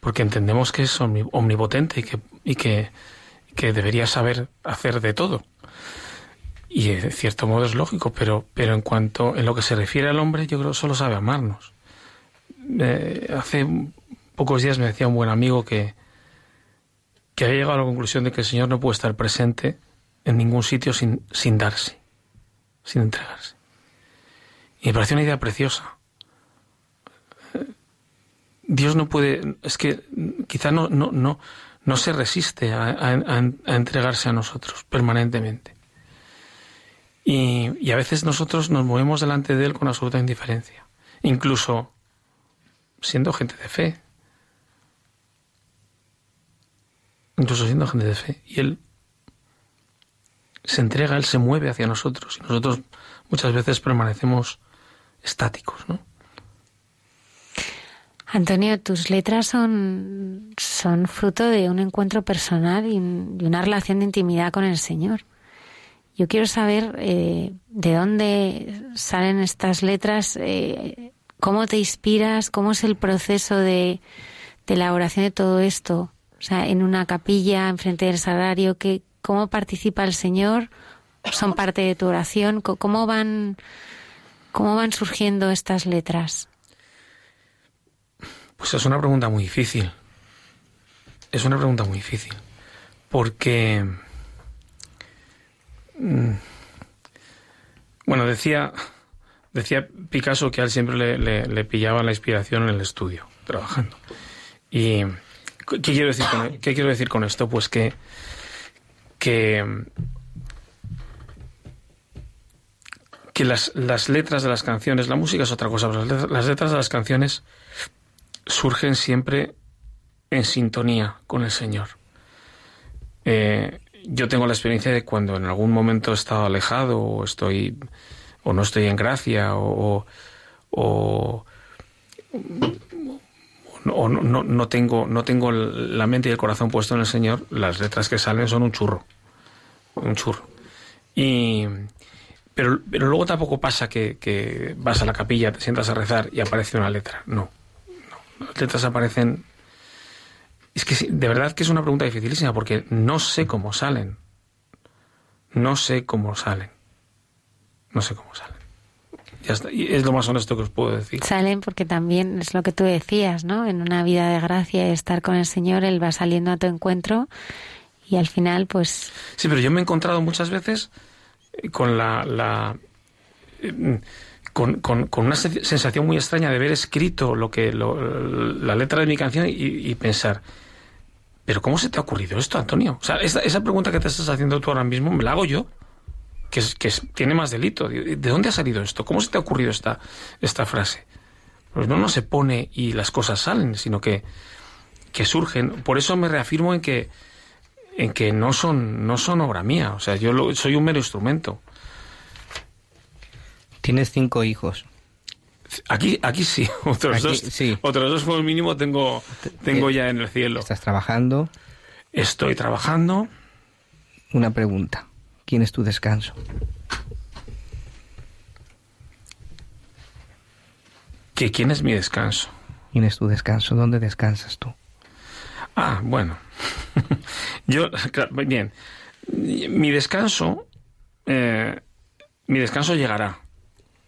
porque entendemos que es omnipotente y que, y que, que debería saber hacer de todo. Y de cierto modo es lógico, pero, pero en cuanto en lo que se refiere al hombre, yo creo que solo sabe amarnos. Eh, hace pocos días me decía un buen amigo que, que había llegado a la conclusión de que el Señor no puede estar presente en ningún sitio sin, sin darse, sin entregarse. Y me pareció una idea preciosa. Dios no puede, es que quizá no, no, no, no se resiste a, a, entregarse a nosotros permanentemente. Y, y, a veces nosotros nos movemos delante de Él con absoluta indiferencia, incluso siendo gente de fe. Incluso siendo gente de fe. Y Él se entrega, Él se mueve hacia nosotros y nosotros muchas veces permanecemos estáticos, ¿no? Antonio, tus letras son, son fruto de un encuentro personal y, una relación de intimidad con el Señor. Yo quiero saber eh, de dónde salen estas letras, eh, cómo te inspiras, cómo es el proceso de, de, elaboración de todo esto. O sea, en una capilla, enfrente del salario, que, ¿cómo participa el Señor? ¿Son parte de tu oración? ¿Cómo van, cómo van surgiendo estas letras? Pues es una pregunta muy difícil. Es una pregunta muy difícil. Porque bueno, decía, decía Picasso que a él siempre le, le, pillaba la inspiración en el estudio, trabajando. Y ¿qué quiero decir con, qué quiero decir con esto? Pues que, que, que las, las letras de las canciones, la música es otra cosa, pero las letras de las canciones surgen siempre en sintonía con el Señor. Eh, yo tengo la experiencia de cuando en algún momento he estado alejado o estoy o no estoy en gracia o, o, no, no, tengo no tengo la mente y el corazón puesto en el Señor, las letras que salen son un churro, un churro. Y pero, pero luego tampoco pasa que, que vas a la capilla, te sientas a rezar y aparece una letra. No, no. Las letras aparecen es que de verdad que es una pregunta dificilísima porque no sé cómo salen. No sé cómo salen. No sé cómo salen. Ya está. Y es lo más honesto que os puedo decir. Salen porque también es lo que tú decías, ¿no? En una vida de gracia y estar con el Señor, Él va saliendo a tu encuentro y al final, pues. Sí, pero yo me he encontrado muchas veces con la. la eh, con, con, una sensación muy extraña de haber escrito lo que la letra de mi canción y pensar pero ¿cómo se te ha ocurrido esto, Antonio? O sea, esa, pregunta que te estás haciendo tú ahora mismo me la hago yo, que, es, que tiene más delito. ¿De dónde ha salido esto? ¿Cómo se te ha ocurrido esta, esta frase? Pues no, no se pone y las cosas salen, sino que, que surgen. Por eso me reafirmo en que, en que no, son, no son obra mía. O sea, yo soy un mero instrumento. Tienes cinco hijos. Aquí, aquí sí, otros dos, sí. otros dos como mínimo tengo, tengo ya en el cielo. ¿Estás trabajando? Estoy trabajando. Una pregunta. ¿Quién es tu descanso? ¿Que ¿Quién es mi descanso? ¿Quién es tu descanso? ¿Dónde descansas tú? Ah, bueno. Yo, bien. Mi descanso, eh, mi descanso llegará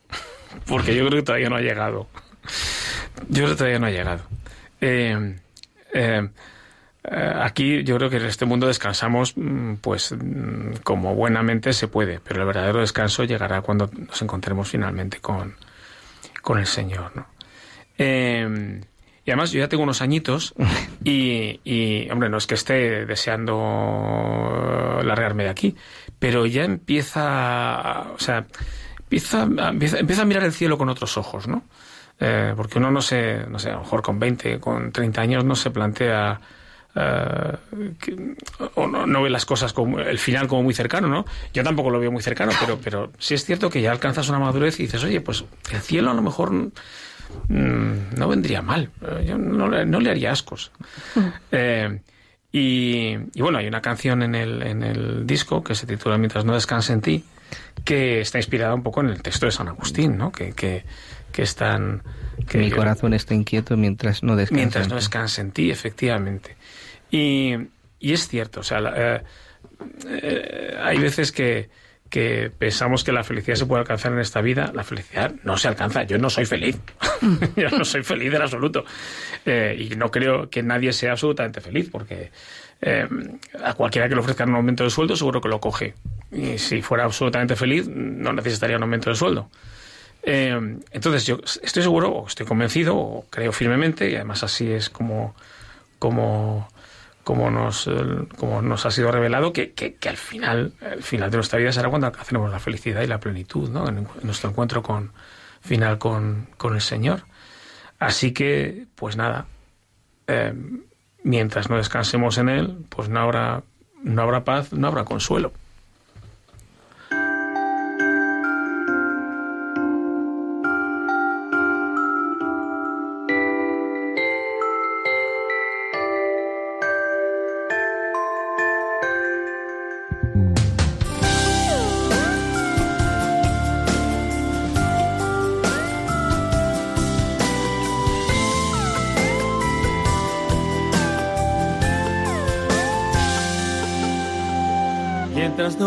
porque yo creo que todavía no ha llegado. Yo creo que todavía no ha llegado. Eh, eh, aquí yo creo que en este mundo descansamos mm, pues mm, como buenamente se puede, pero el verdadero descanso llegará cuando nos encontremos finalmente con, con el Señor. ¿no? y además yo ya tengo unos añitos y, hombre, no es que esté deseando largarme de aquí, pero ya empieza, o sea, empieza, empieza, a mirar el cielo con otros ojos, ¿no? Eh, porque uno no se, no sé, a lo mejor con 20, con 30 años no se plantea eh, o no, ve las cosas como el final como muy cercano, ¿no? Yo tampoco lo veo muy cercano, pero, pero sí es cierto que ya alcanzas una madurez y dices, oye, pues el cielo a lo mejor mm, no vendría mal, yo no, no le haría ascos. Mm. Eh, y, y, bueno, hay una canción en el, en el disco que se titula Mientras no descanse en ti, que está inspirada un poco en el texto de San Agustín, ¿no? Que, que, que están... Que Mi corazón está inquieto mientras no descansa Mientras no descanse en ti, efectivamente. Y, y es cierto, o sea, eh, eh, hay veces que, que pensamos que la felicidad se puede alcanzar en esta vida, la felicidad no se alcanza. Yo no soy feliz. Yo no soy feliz en absoluto. Eh, y no creo que nadie sea absolutamente feliz, porque eh, a cualquiera que le ofrezcan un aumento de sueldo seguro que lo coge. Y si fuera absolutamente feliz, no necesitaría un aumento de sueldo. Eh, entonces yo estoy seguro, o estoy convencido, o creo firmemente, y además así es como, como, como, nos, como nos ha sido revelado, que, que, al final, el final de nuestra vida será cuando alcancemos la felicidad y la plenitud, ¿no? en, nuestro encuentro con, final con, con el Señor. Así que, pues nada, eh, mientras no descansemos en Él, pues no habrá, no habrá paz, no habrá consuelo.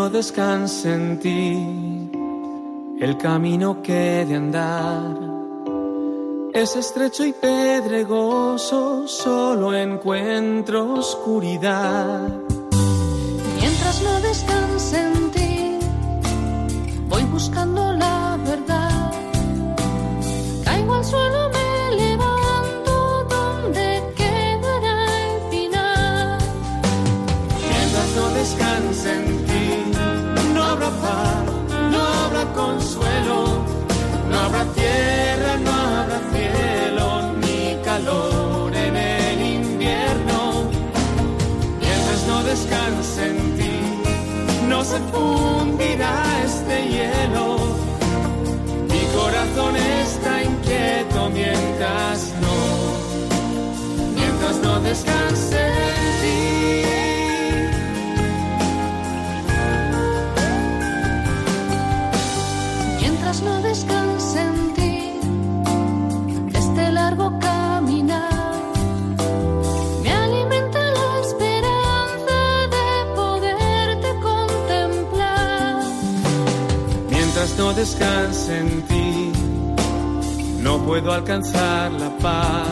No descanse en ti el camino que de andar. Es estrecho y pedregoso, solo encuentro oscuridad. Mientras no descanse fundirá este hielo. Mi corazón está inquieto mientras no, mientras no descanse en ti. Mientras no descanse No descanse en ti, no puedo alcanzar la paz.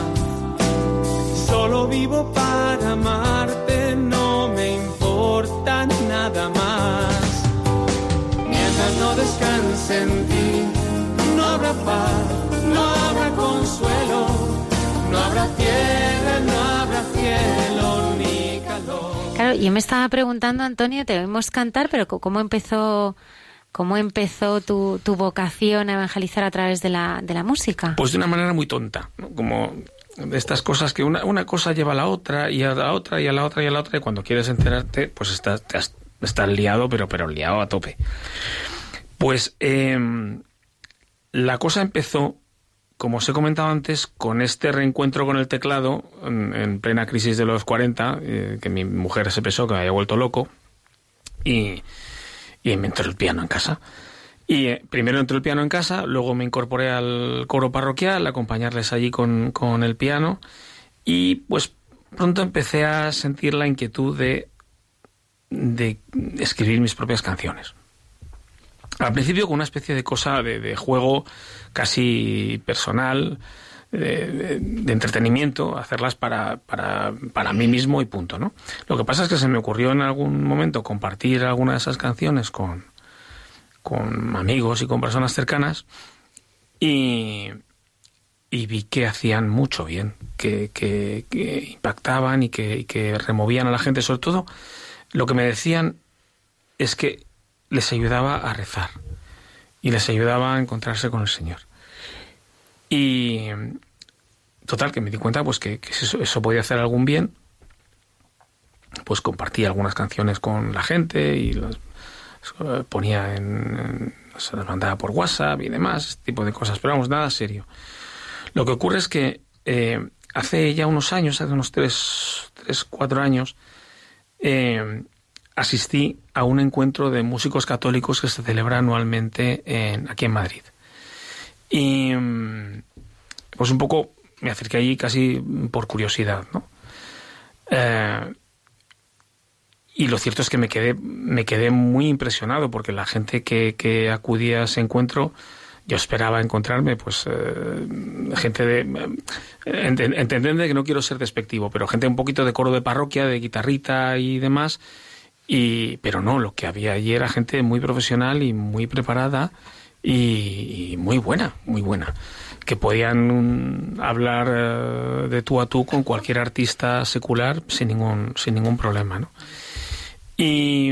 Solo vivo para amarte, no me importa nada más. Mientras no descanse en ti, no habrá paz, no habrá consuelo, no habrá tierra, no habrá cielo ni calor. Claro, yo me estaba preguntando, Antonio, te oímos cantar, pero ¿cómo empezó, cómo empezó tu, tu vocación a evangelizar a través de la, de la música? Pues de una manera muy tonta, ¿no? como estas cosas que una, una cosa lleva a la otra y a la otra y a la otra y a la otra y cuando quieres enterarte pues estás, estás liado pero, pero liado a tope. Pues em, la cosa empezó, como os he comentado antes, con este reencuentro con el teclado en, en plena crisis de los 40, eh, que mi mujer se pensó que me había vuelto loco y, y me entró el piano en casa. Y eh, primero entró el piano en casa, luego me incorporé al coro parroquial, acompañarles allí con, con el piano. Y pues pronto empecé a sentir la inquietud de, de escribir mis propias canciones. Al principio con una especie de cosa de juego casi personal, de, entretenimiento, hacerlas para, para, para mí mismo y punto, ¿no? Lo que pasa es que se me ocurrió en algún momento compartir alguna de esas canciones con, con amigos y con personas cercanas y, y vi que hacían mucho bien, que, que- que impactaban y que, y que removían a la gente. Sobre todo, lo que me decían es que les ayudaba a rezar y les ayudaba a encontrarse con el Señor. Y total, que me di cuenta pues que, eso, eso podía hacer algún bien. Pues compartí algunas canciones con la gente y las eh, ponía en, se las mandaba por WhatsApp y demás, este tipo de cosas, pero vamos, nada serio. Lo que ocurre es que eh, hace ya unos años, hace unos tres, tres cuatro años, eh, asistí a un encuentro de músicos católicos que se celebra anualmente en, aquí en Madrid. Y mm, pues un poco me acerqué allí casi por curiosidad, ¿no? Eh, y lo cierto es que me quedé, me quedé muy impresionado porque la gente que, que acudía a ese encuentro, yo esperaba encontrarme, pues, eh, gente de. eh, que no quiero ser despectivo, pero gente un poquito de coro de parroquia, de guitarrita y demás. Y, pero no, lo que había allí era gente muy profesional y muy preparada y, muy buena, muy buena. Que podían mm, hablar eh, de tú a tú con cualquier artista secular sin ningún, sin ningún problema, ¿no? Y,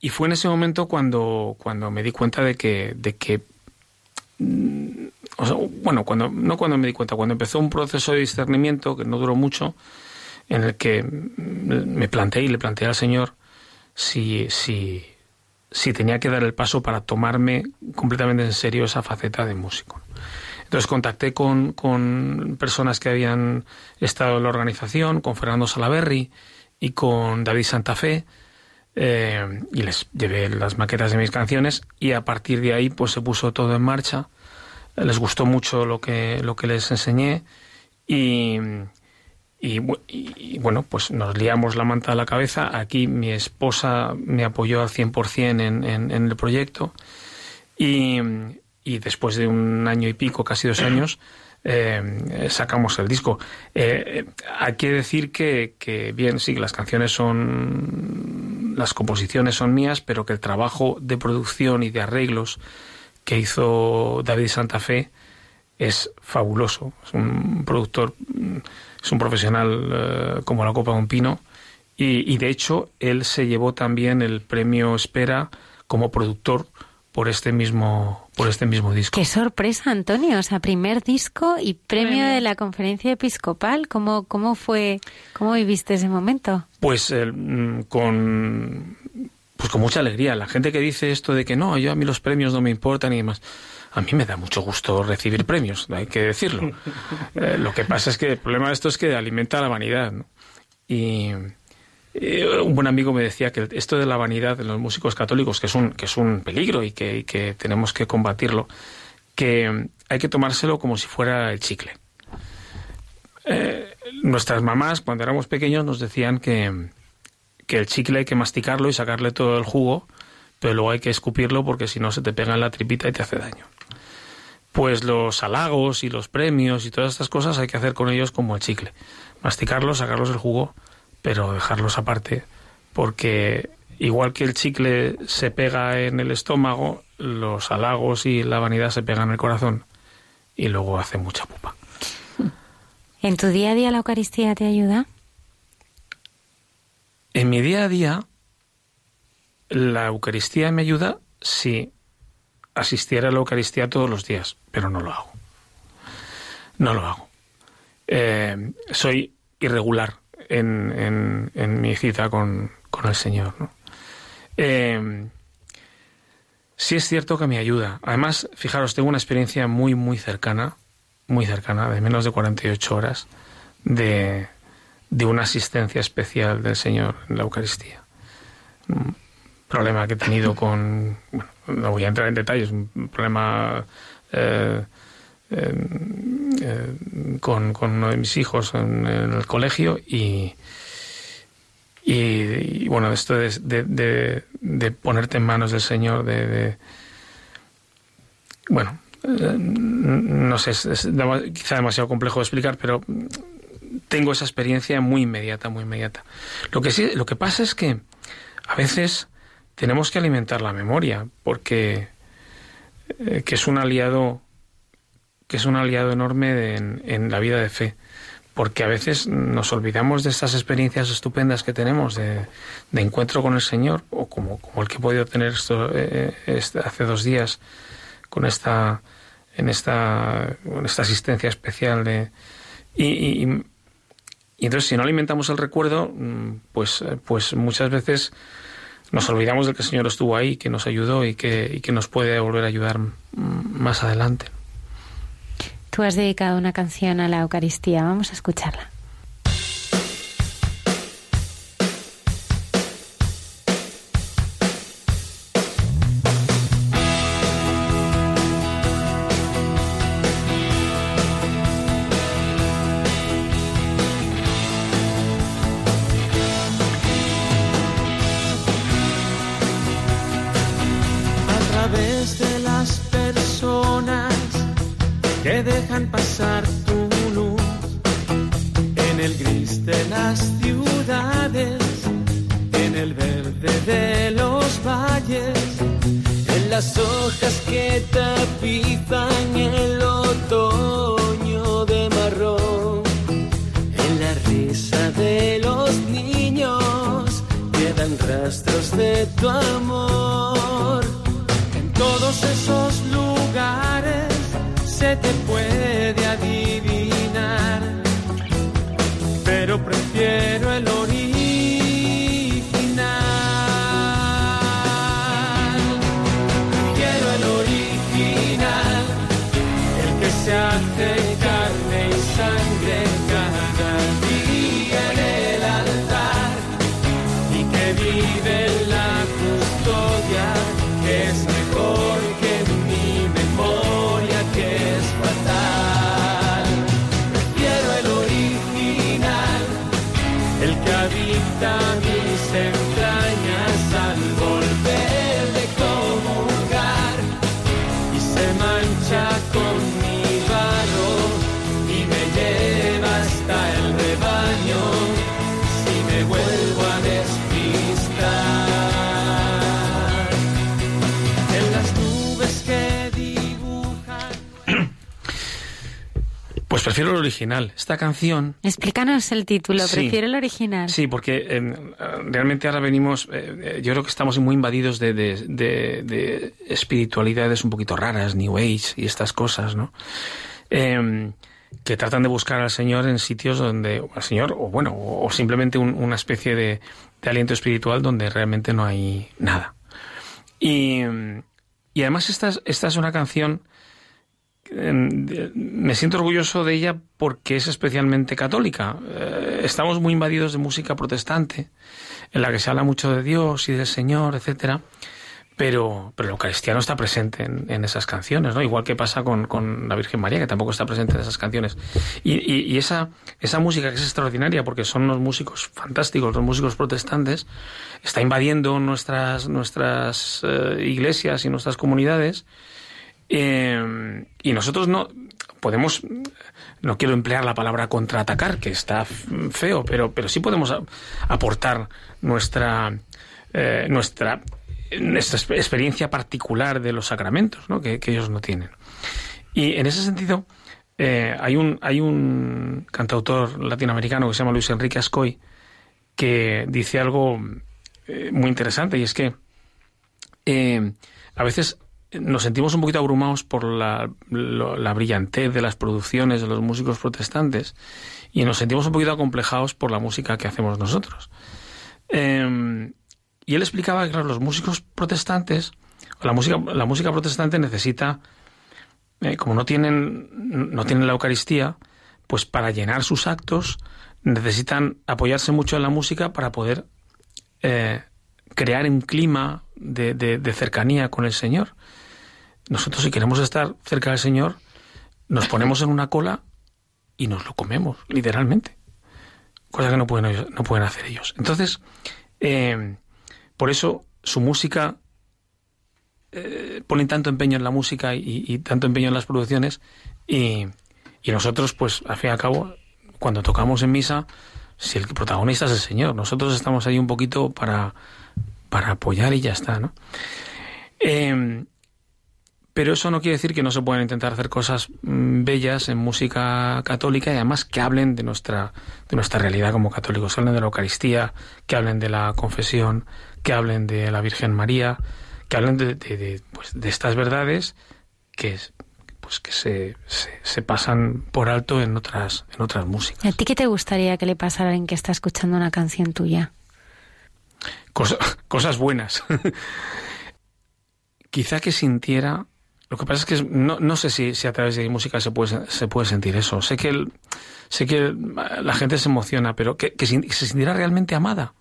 y fue en ese momento cuando, cuando me di cuenta de que, de que mm, bueno, cuando, no cuando me di cuenta, cuando empezó un proceso de discernimiento que no duró mucho, en el que mm, me planteé y le planteé al Señor si, si, si tenía que dar el paso para tomarme completamente en serio esa faceta de músico. Entonces contacté con, con personas que habían estado en la organización, con Fernando Salaberry y con David Santa Fe, eh, y les llevé las maquetas de mis canciones y a partir de ahí pues se puso todo en marcha. Les gustó mucho lo que, lo que les enseñé y, y, y, bueno, pues nos liamos la manta a la cabeza. Aquí mi esposa me apoyó al 100% en, en, en el proyecto y, y después de un año y pico, casi dos años, eh, sacamos el disco. Eh, eh, hay que decir que, que, bien, sí, las canciones son, las composiciones son mías, pero que el trabajo de producción y de arreglos que hizo David Santa Fe es fabuloso. Es un productor, es un profesional eh, como la copa de un pino. Y, y de hecho, él se llevó también el premio Espera como productor por este mismo por este mismo disco. Qué sorpresa, Antonio. O sea, primer disco y premio, de la conferencia episcopal. ¿Cómo, cómo fue, cómo viviste ese momento? Pues eh, mm, con pues con mucha alegría. La gente que dice esto de que no, yo a mí los premios no me importan y demás. A mí me da mucho gusto recibir premios, hay que decirlo. Eh, lo que pasa es que el problema de esto es que alimenta la vanidad. ¿no? Y, un buen amigo me decía que esto de la vanidad de los músicos católicos, que es un, que es un peligro y que, y que tenemos que combatirlo, que hay que tomárselo como si fuera el chicle. Eh, nuestras mamás, cuando éramos pequeños, nos decían que, que el chicle hay que masticarlo y sacarle todo el jugo, pero luego hay que escupirlo porque si no se te pega en la tripita y te hace daño. Pues los halagos y los premios y todas estas cosas hay que hacer con ellos como el chicle. Masticarlos, sacarlos el jugo, pero dejarlos aparte, porque igual que el chicle se pega en el estómago, los halagos y la vanidad se pegan en el corazón y luego hace mucha pupa. ¿En tu día a día la Eucaristía te ayuda? En mi día a día, la Eucaristía me ayuda si asistiera a la Eucaristía todos los días, pero no lo hago. No lo hago. Eh, soy irregular en, mi cita con, el Señor. Eh, sí es cierto que me ayuda. Además, fijaros, tengo una experiencia muy, muy cercana, muy cercana, de menos de 48 horas, de una asistencia especial del Señor en la Eucaristía. Problema que he tenido con, bueno, no voy a entrar en detalles, un problema eh, eh, eh, con, uno de mis hijos en, el colegio y, y, bueno, esto de, de, ponerte en manos del Señor, de, bueno, eh, no sé, es, es quizá demasiado complejo de explicar, pero tengo esa experiencia muy inmediata, muy inmediata. Lo que sí, lo que pasa es que a veces tenemos que alimentar la memoria, porque eh, que es un aliado, que es un aliado enorme de- en, en la vida de fe, porque a veces nos olvidamos de estas experiencias estupendas que tenemos de, encuentro con el Señor, o como, como el que he podido tener esto, eh, este- hace dos días con esta en esta, con esta asistencia especial de y, y- y- entonces si no alimentamos el recuerdo mm, pues eh, pues muchas veces nos olvidamos de que el Señor estuvo ahí que nos ayudó y que, y que nos puede volver a ayudar más adelante Tú has dedicado una canción a la Eucaristía, vamos a escucharla. En las hojas que tapizan el otoño de marrón, en la risa de los niños quedan rastros de tu amor. En todos esos lugares se te puede adivinar, prefiero el original esta canción Explícanos el título, Sí. prefiero el original. Sí, porque eh, realmente ahora venimos, eh, eh, yo creo que estamos muy invadidos de, de- de- de espiritualidades un poquito raras, New Age y estas cosas, ¿no? Eh, que tratan de buscar al Señor en sitios donde, al Señor, o bueno, o simplemente una especie de, de, aliento espiritual donde realmente no hay nada. Y, y además esta es, esta es una canción, me siento orgulloso de ella porque es especialmente católica. Eh, estamos muy invadidos de música protestante, en la que se habla mucho de Dios y del Señor, etcétera pero, pero la Eucaristía no está presente en, esas canciones, ¿no? Igual que pasa con, con, la Virgen María, que tampoco está presente en esas canciones. Y, y, esa, esa música que es extraordinaria, porque son unos músicos fantásticos, los músicos protestantes, está invadiendo nuestras, nuestras eh, iglesias y nuestras comunidades. Eh, y nosotros no podemos, no quiero emplear la palabra contraatacar, que está feo, pero, pero sí podemos aportar nuestra, eh, nuestra esta experiencia particular de los sacramentos, ¿no? que, ellos no tienen. Y en ese sentido, eh, hay, un, hay un cantautor latinoamericano que se llama Luis Enrique Ascoy que dice algo eh, muy interesante y es que a veces nos sentimos un poquito abrumados por la, la, brillantez de las producciones de los músicos protestantes y nos sentimos un poquito acomplejados por la música que hacemos nosotros. Y él explicaba que los músicos protestantes, la música, la música protestante necesita, eh, como no tienen, no tienen la Eucaristía, pues para llenar sus actos necesitan apoyarse mucho en la música para poder eh, crear un clima de, de, cercanía con el Señor. Nosotros si queremos estar cerca del Señor, nos ponemos en una cola y nos lo comemos, literalmente. Cosa que no pueden, no pueden hacer ellos. Entonces, eh, por eso su música eh, pone tanto empeño en la música y, tanto empeño en las producciones y, nosotros, pues, al fin y al cabo, cuando tocamos en misa, si el protagonista es el Señor, nosotros estamos ahí un poquito para, para apoyar y ya está, ¿no? Em, pero eso no quiere decir que no se puedan intentar hacer cosas mm, bellas en música católica y además que hablen de nuestra, de nuestra realidad como católicos, que hablen de la Eucaristía, que hablen de la confesión, que hablen de la Virgen María, que hablen de, pues, de estas verdades que, pues, que se, se, pasan por alto en otras, en otras músicas. ¿A ti qué te gustaría que le pasara alguien que está escuchando una canción tuya? cosas buenas. Quizá que sintiera... Lo que pasa es que no, no sé si, si, a través de música se puede, se puede sentir eso. Sé que, sé que la gente se emociona, pero que, que se sintiera realmente amada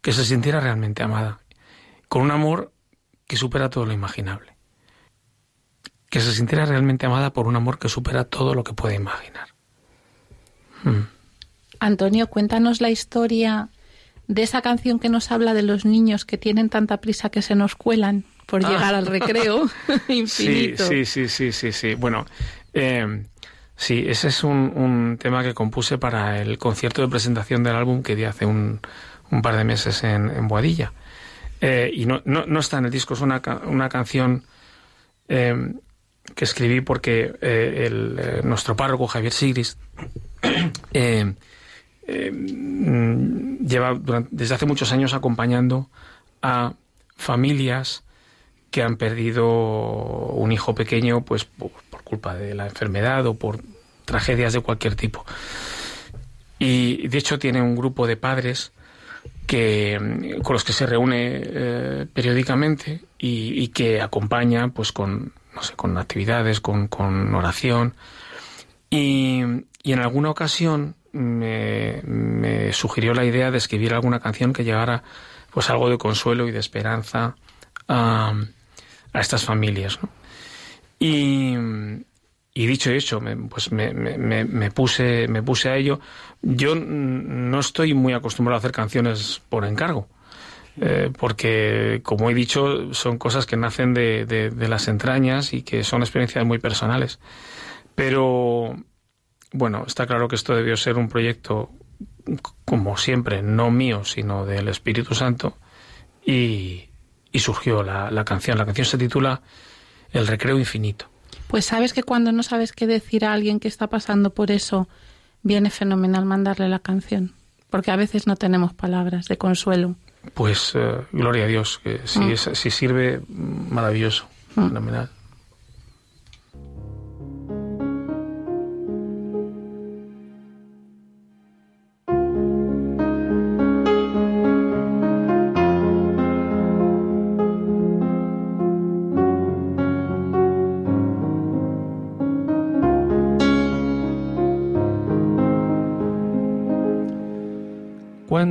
que se sintiera realmente amada, con un amor que supera todo lo imaginable. Que se sintiera realmente amada por un amor que supera todo lo que puede imaginar. Hmm. Antonio, cuéntanos la historia de esa canción que nos habla de los niños que tienen tanta prisa que se nos cuelan por ah. llegar al recreo infinito. Sí, sí, sí, sí, sí. Bueno, eh, sí, ese es un, un, tema que compuse para el concierto de presentación del álbum que di hace un, un par de meses en, en Boadilla. Eh, y no, no, no, está en el disco, es una, una canción eh, que escribí porque eh, el, nuestro párroco Javier Sigris lleva desde hace muchos años acompañando a familias que han perdido un hijo pequeño pues por, culpa de la enfermedad o por tragedias de cualquier tipo. Y de hecho tiene un grupo de padres que, con los que se reúne eh, periódicamente y, que acompaña pues con, no sé, con actividades, con, con oración. Y, y, en alguna ocasión me, me, sugirió la idea de escribir alguna canción que llegara pues algo de consuelo y de esperanza a, a estas familias. ¿no? Y, y dicho eso, me, pues me, me, me, puse, me puse a ello. Yo no estoy muy acostumbrado a hacer canciones por encargo. Eh, porque, como he dicho, son cosas que nacen de, de, las entrañas y que son experiencias muy personales. Pero, bueno, está claro que esto debió ser un proyecto, como siempre, no mío, sino del Espíritu Santo, y, y surgió la, la canción. La canción se titula El Recreo Infinito. Pues sabes que cuando no sabes qué decir a alguien que está pasando por eso, viene fenomenal mandarle la canción, porque a veces no tenemos palabras de consuelo. Pues eh, gloria a Dios, que si, mm. si sirve, maravilloso, mm. fenomenal.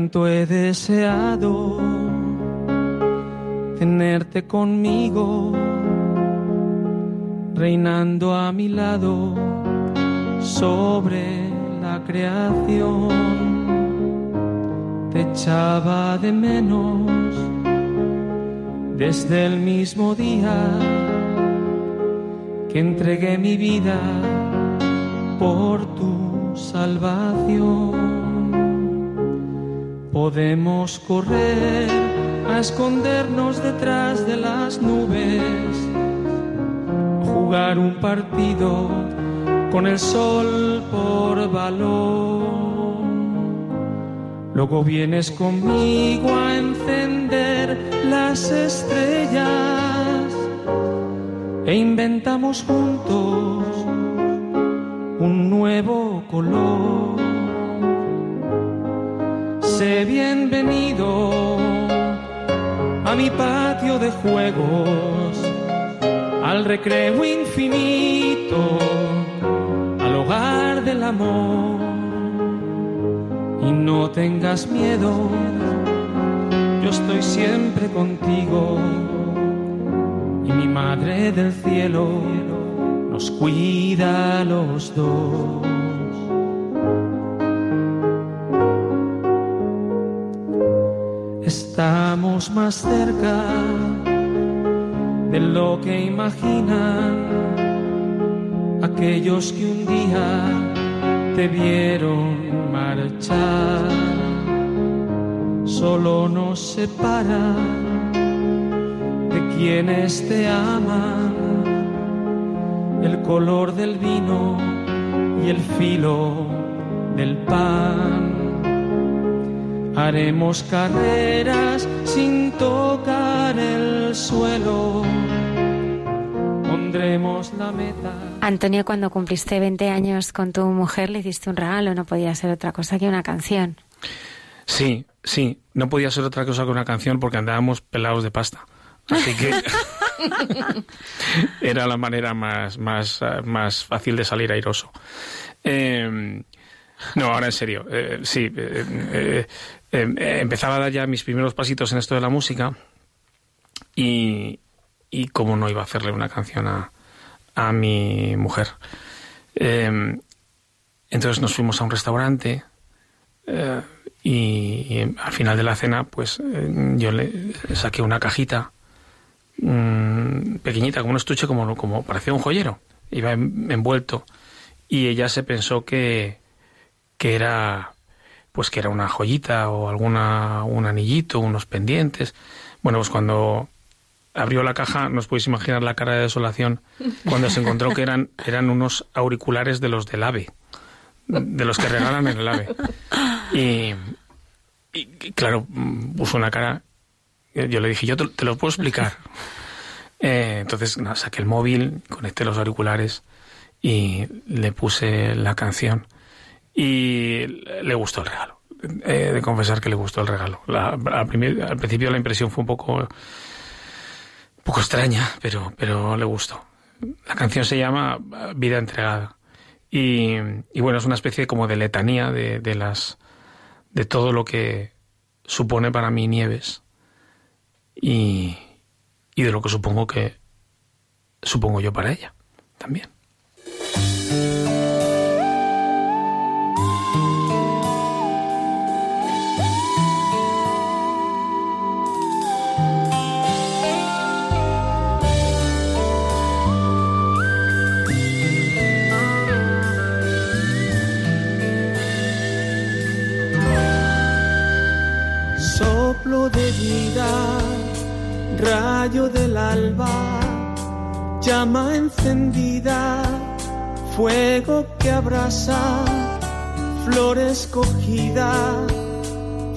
He deseado tenerte conmigo, reinando a mi lado sobre la creación. Te echaba de menos desde el mismo día que entregué mi vida por tu salvación. Podemos correr a escondernos detrás de las nubes, jugar un partido con el sol por valor. Luego vienes conmigo a encender las estrellas e inventamos juntos un nuevo color. Sé bienvenido a mi patio de juegos, al recreo infinito, al hogar del amor. Y no tengas miedo, yo estoy siempre contigo. Y mi Madre del Cielo nos cuida a los dos. Estamos más cerca de lo que imaginan aquellos que un día te vieron marchar. Solo nos separa de quienes te aman el color del vino y el filo del pan. Haremos carreras sin tocar el suelo. Pondremos la meta. Antonio, cuando cumpliste 20 años con tu mujer, le hiciste un regalo, no podía ser otra cosa que una canción. Sí, sí, no podía ser otra cosa que una canción porque andábamos pelados de pasta. Así que era la manera más, más, eh, más fácil de salir airoso. Eh, no, ahora en serio, eh, sí, eh, eh, eh, empezaba a dar ya mis primeros pasitos en esto de la música y, y cómo no iba a hacerle una canción a, a mi mujer. Eh, entonces nos fuimos a un restaurante eh, y, y al final de la cena pues eh, yo le saqué una cajita mm, pequeñita, como un estuche, como, como parecía un joyero. Iba en- envuelto y ella se pensó que, que era pues que era una joyita o alguna un anillito, unos pendientes. Bueno, pues cuando abrió la caja, nos podéis imaginar la cara de desolación cuando se encontró que eran eran unos auriculares de los del AVE, de los que regalan en el AVE. Y, claro, puso una cara. Yo le dije, yo te, lo puedo explicar. Eh, entonces saqué el móvil, conecté los auriculares y le puse la canción y le gustó el regalo. He de confesar que le gustó el regalo. La- al, principio la impresión fue un poco, poco extraña, pero, pero le gustó. La canción se llama Vida entregada y, y bueno es una especie como de letanía de, de las de todo lo que supone para mí Nieves y, y de lo que supongo que supongo yo para ella también. Rayo del alba, llama encendida, fuego que abrasa, flor escogida,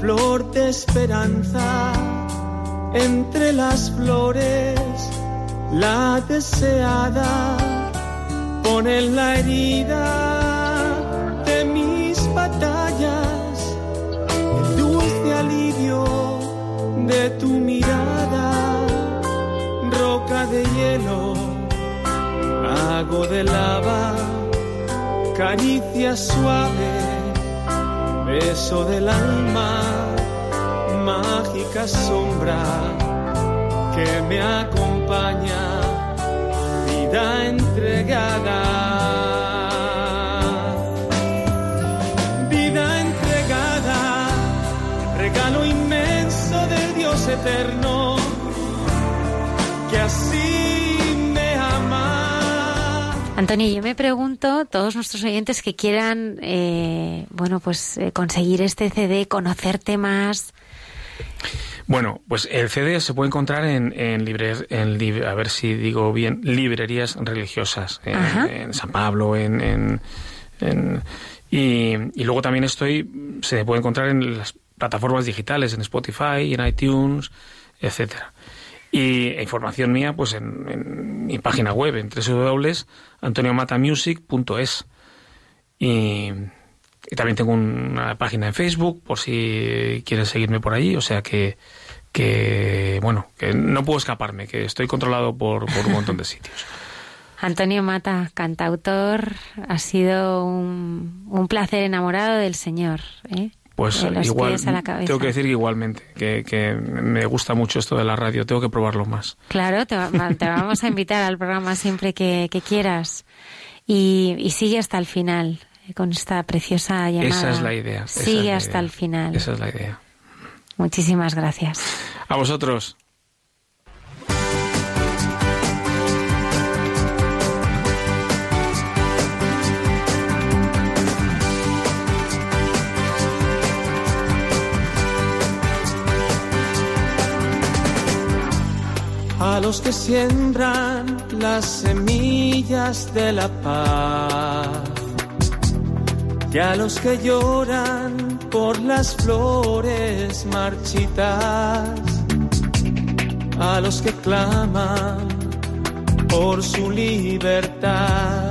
flor de esperanza, entre las flores, la deseada, pone en la herida de mis batallas el dulce alivio de tu lago de lava, caricia suave, beso del alma, mágica sombra que me acompaña, vida entregada. Regalo inmenso del Dios eterno, que así. Antonio, yo me pregunto, todos nuestros oyentes que quieran, eh, bueno, pues eh, conseguir este CD, conocerte más. Bueno, pues el CD se puede encontrar en, a ver si digo bien, librerías religiosas, en, San Pablo, en, en- en- y, y luego también estoy, se puede encontrar en las plataformas digitales, en Spotify, en iTunes, etcétera. Y e información mía, pues en, en mi página web, en www.antoniomatamusic.es. Y, y también tengo una página en Facebook, por si quieres seguirme por allí. O sea que, que bueno, que no puedo escaparme, que estoy controlado por, por un montón de sitios. Antonio Mata, cantautor, ha sido un, un placer enamorado del Señor. ¿eh? Pues De los igual, pies a la cabeza. tengo que decir que igualmente, que, que me gusta mucho esto de la radio, tengo que probarlo más. Claro, te, te vamos a invitar al programa siempre que, que quieras. Y, y sigue hasta el final, eh, con esta preciosa llamada. Esa es la idea. Sigue hasta idea. el final. Esa es la idea. Muchísimas gracias. A vosotros. A los que siembran las semillas de la paz. Y a los que lloran por las flores marchitas, a los que claman por su libertad,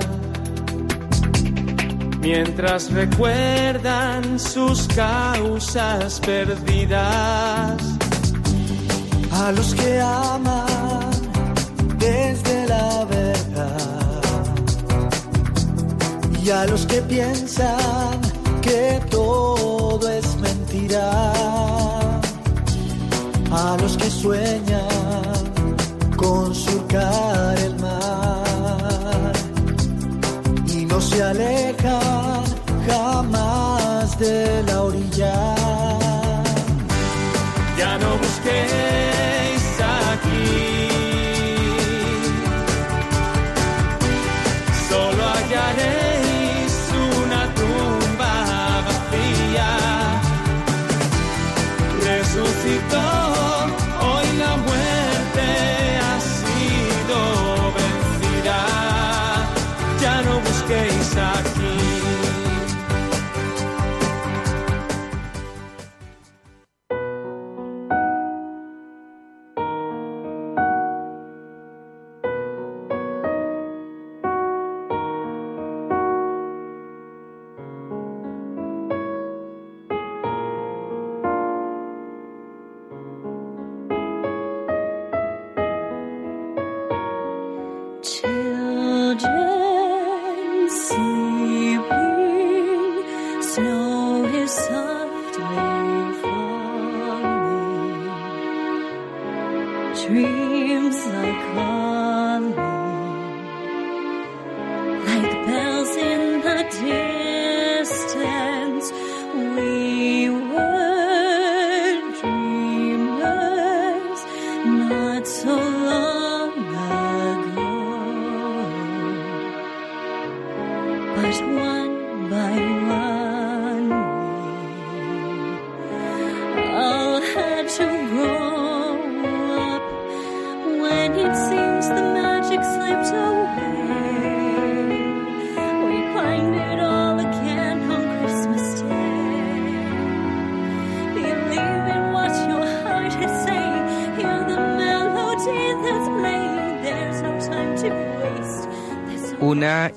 mientras recuerdan sus causas perdidas a los que aman desde la verdad. Y a los que piensan que todo es mentira, a los que sueñan con surcar el mar. Y no se alejan jamás de la orilla. Ya no busqué.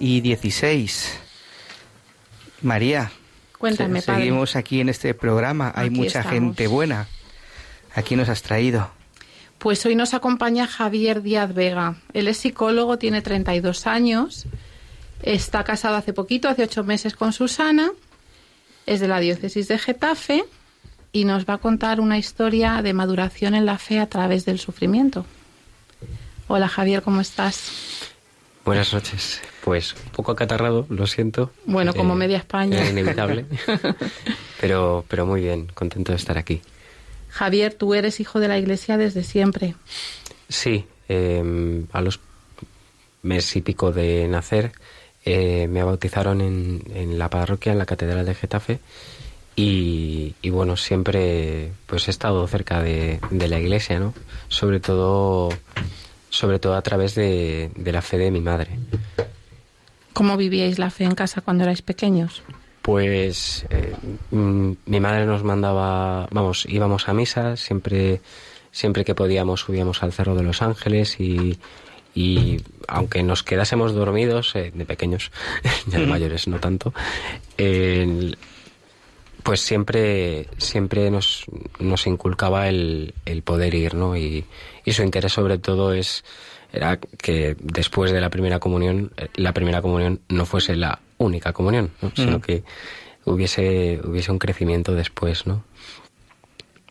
Y dieciséis. María, Cuéntame, se- padre. seguimos aquí en este programa. Hay Aquí mucha estamos. gente buena. Aquí nos has traído. Pues hoy nos acompaña Javier Díaz Vega. Él es psicólogo, tiene 32 años, está casado hace poquito, hace ocho meses con Susana, es de la diócesis de Getafe y nos va a contar una historia de maduración en la fe a través del sufrimiento. Hola Javier, ¿cómo estás? Buenas noches. Pues un poco acatarrado, lo siento. Bueno, como Eh, media España. Era inevitable. pero, pero muy bien, contento de estar aquí. Javier, tú eres hijo de la Iglesia desde siempre. Sí, eh, a los mes y pico de nacer eh, me bautizaron en, en la parroquia, en la Catedral de Getafe. Y, y bueno, siempre pues he estado cerca de, de la iglesia, ¿no? Sobre todo, sobre todo a través de, de la fe de mi madre. ¿Cómo vivíais la fe en casa cuando erais pequeños? Pues eh, mm, mi madre nos mandaba, vamos, íbamos a misa, siempre, siempre que podíamos subíamos al Cerro de los Ángeles y, y aunque nos quedásemos dormidos eh, de pequeños, ya de mayores no tanto, pues siempre, siempre nos, nos inculcaba el, el poder ir, ¿no? Y, y su interés sobre todo es era que después de la primera comunión, eh, la primera comunión no fuese la única comunión, ¿no? sino que hubiese, hubiese un crecimiento después, ¿no?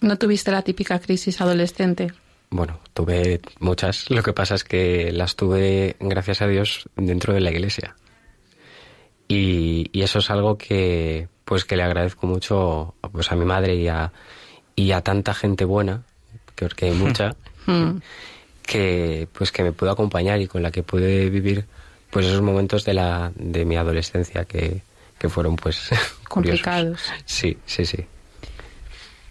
¿No tuviste la típica crisis adolescente? Bueno, tuve muchas. Lo que pasa es que las tuve, gracias a Dios, dentro de la iglesia. Y, y eso es algo que, pues, que le agradezco mucho, pues, a mi madre y a, y a tanta gente buena, que porque hay mucha, Mm. Que, pues, que me pudo acompañar y con la que pude vivir, pues, esos momentos de la, de mi adolescencia que, que fueron, pues, curiosos. Complicados. Sí, sí, sí.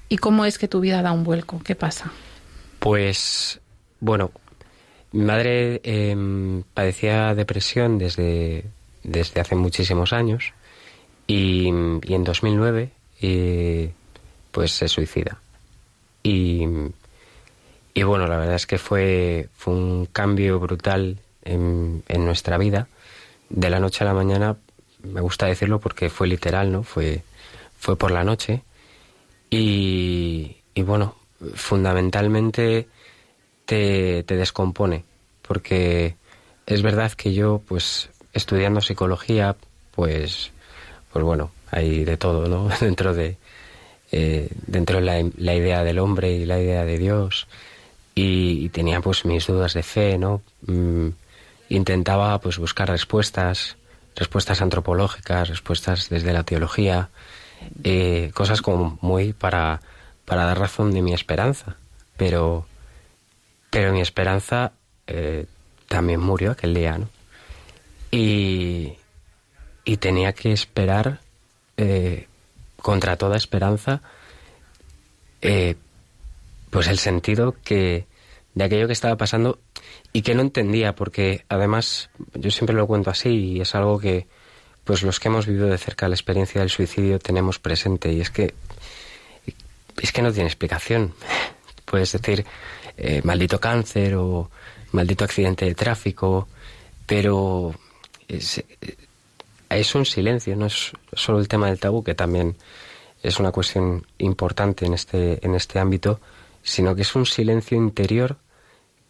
¿Y cómo es que tu vida da un vuelco? ¿Qué pasa? Pues, bueno, mi madre em, padecía depresión desde, desde hace muchísimos años y, y en 2009 eh, pues se suicida. Y, y bueno, la verdad es que fue, fue un cambio brutal en, en nuestra vida. De la noche a la mañana, me gusta decirlo porque fue literal, ¿no? Fue, fue por la noche. Y, y bueno, fundamentalmente te, te descompone, porque es verdad que yo, pues, estudiando psicología, pues, pues bueno, hay de todo, ¿no? dentro de, eh, dentro de la, la idea del hombre y la idea de Dios, y, tenía pues mis dudas de fe, ¿no? Mm, intentaba pues buscar respuestas, respuestas antropológicas, respuestas desde la teología, eh, cosas como muy para, para dar razón de mi esperanza. Pero, pero mi esperanza eh, también murió aquel día, ¿no? Y, y tenía que esperar eh, contra toda esperanza pues el sentido que de aquello que estaba pasando y que no entendía porque además yo siempre lo cuento así y es algo que pues los que hemos vivido de cerca la experiencia del suicidio tenemos presente y es que es que no tiene explicación. Puedes decir eh, maldito cáncer o maldito accidente de tráfico pero es, eh, es un silencio no es solo el tema del tabú que también es una cuestión importante en este en este ámbito sino que es un silencio interior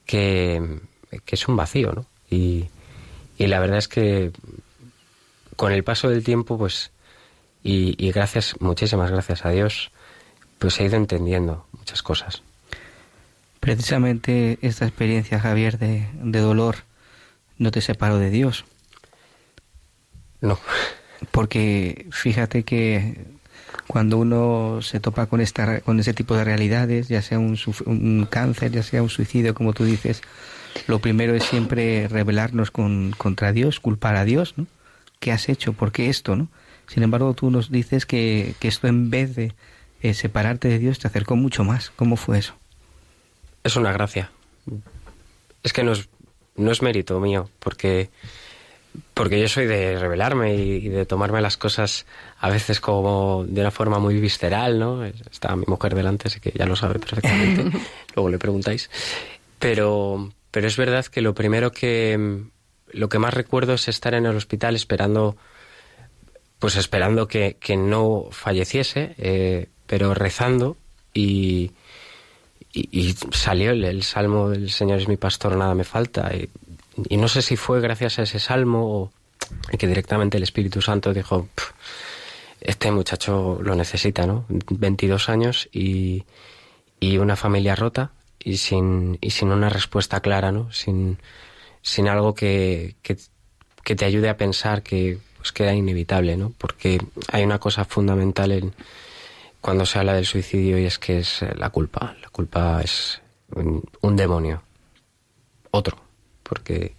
que, que es un vacío, ¿no? Y, y la verdad es que con el paso del tiempo, pues, y, y gracias, muchísimas gracias a Dios, pues he ido entendiendo muchas cosas. Precisamente esta experiencia, Javier, de, de dolor, no te separó de Dios. No. Porque fíjate que cuando uno se topa con esta con ese tipo de realidades, ya sea un, un cáncer, ya sea un suicidio, como tú dices, lo primero es siempre rebelarnos con, contra Dios, culpar a Dios, ¿no? ¿Qué has hecho? ¿Por qué esto, no? Sin embargo, tú nos dices que, que esto en vez de eh, separarte de Dios te acercó mucho más. ¿Cómo fue eso? Es una gracia. Es que no es, no es mérito mío, porque, porque yo soy de rebelarme y, y de tomarme las cosas a veces como de una forma muy visceral, ¿no? Está mi mujer delante, así que ya lo sabe perfectamente. Luego le preguntáis. Pero, pero es verdad que lo primero que, lo que más recuerdo es estar en el hospital esperando, pues esperando que, que no falleciese, eh, pero rezando y, y, y salió el, el salmo del Señor es mi pastor, nada me falta. Y, y no sé si fue gracias a ese salmo o que directamente el Espíritu Santo dijo, "Pf, este muchacho lo necesita, ¿no? 22 años y, y una familia rota y sin, y sin una respuesta clara, ¿no? Sin, sin algo que, que, que te ayude a pensar que, pues, que inevitable, ¿no? Porque hay una cosa fundamental en, cuando se habla del suicidio y es que es la culpa. La culpa es un demonio. Otro. Porque.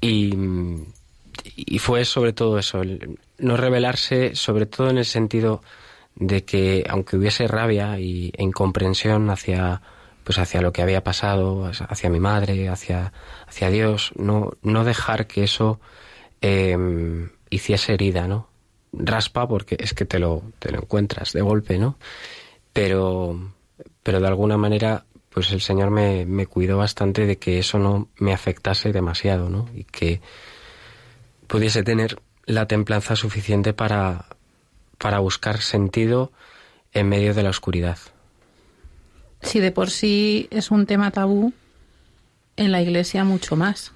Y, y fue sobre todo eso, el no revelarse, sobre todo en el sentido de que aunque hubiese rabia y, e incomprensión hacia pues hacia lo que había pasado, hacia mi madre, hacia, hacia Dios, no, no dejar que eso eh, hiciese herida, ¿no? Raspa porque es que te lo, te lo encuentras de golpe, ¿no? Pero, pero de alguna manera, pues el Señor me, me cuidó bastante de que eso no me afectase demasiado, ¿no? Y que pudiese tener la templanza suficiente para, para buscar sentido en medio de la oscuridad. Si de por sí es un tema tabú, en la iglesia mucho más.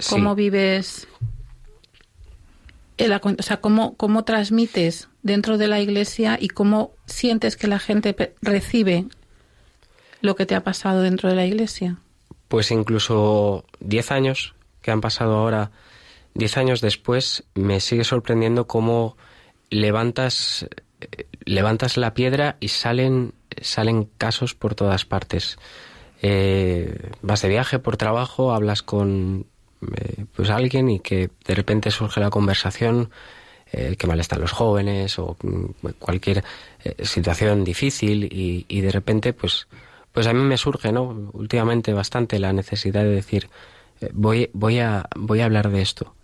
Sí. ¿Cómo vives? el o sea, ¿cómo, ¿cómo transmites dentro de la iglesia y cómo sientes que la gente recibe lo que te ha pasado dentro de la iglesia? Pues incluso 10 años que han pasado ahora, 10 años después, me sigue sorprendiendo cómo levantas, eh, levantas la piedra y salen, salen casos por todas partes. Eh, vas de viaje por trabajo, hablas con eh, pues alguien y que de repente surge la conversación eh, que mal están los jóvenes o mm, cualquier situación difícil y de repente pues pues a mí me surge no últimamente bastante la necesidad de decir eh, voy voy a voy a hablar de esto.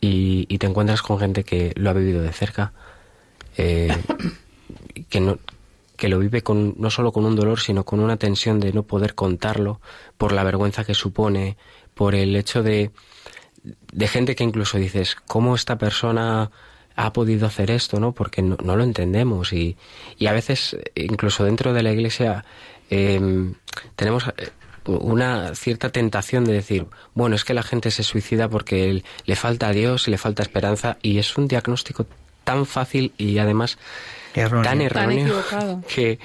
Y, te encuentras con gente que lo ha vivido de cerca eh, que no que lo vive con no solo con un dolor sino con una tensión de no poder contarlo por la vergüenza que supone por el hecho de de gente que incluso dices cómo esta persona ha podido hacer esto, ¿no? Porque no, no lo entendemos. Y, y a veces incluso dentro de la iglesia eh, tenemos una cierta tentación de decir, bueno, es que la gente se suicida porque él- le falta a Dios y le falta esperanza y es un diagnóstico tan fácil y además Erróneo. tan erróneo que,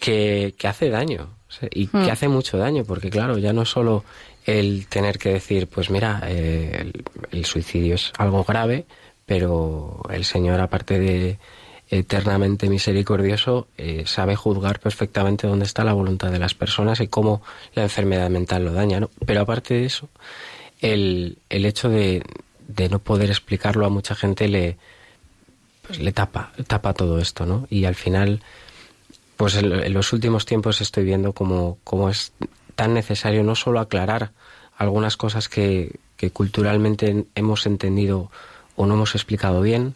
que, que hace daño y Hmm. que hace mucho daño porque claro ya no es solo el tener que decir pues mira eh, el, el suicidio es algo grave pero el Señor aparte de eternamente misericordioso eh, sabe juzgar perfectamente dónde está la voluntad de las personas y cómo la enfermedad mental lo daña ¿no? pero aparte de eso el, el hecho de, de no poder explicarlo a mucha gente le pues le tapa tapa todo esto no y al final pues en, los últimos tiempos estoy viendo como, como es tan necesario no solo aclarar algunas cosas que, que culturalmente hemos entendido o no hemos explicado bien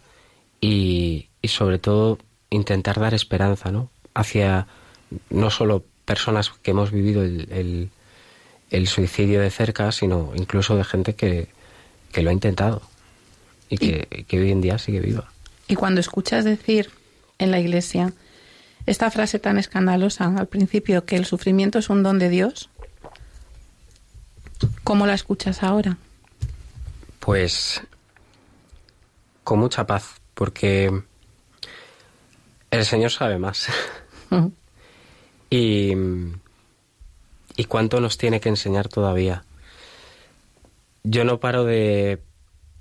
y sobre todo intentar dar esperanza ¿no? hacia no solo personas que hemos vivido el, el, el suicidio de cerca, sino incluso de gente que, que lo ha intentado y que, que hoy en día sigue viva. Y cuando escuchas decir en la iglesia esta frase tan escandalosa al principio que el sufrimiento es un don de Dios, ¿cómo la escuchas ahora? Pues con mucha paz, porque el Señor sabe más. y, y cuánto nos tiene que enseñar todavía. Yo no paro de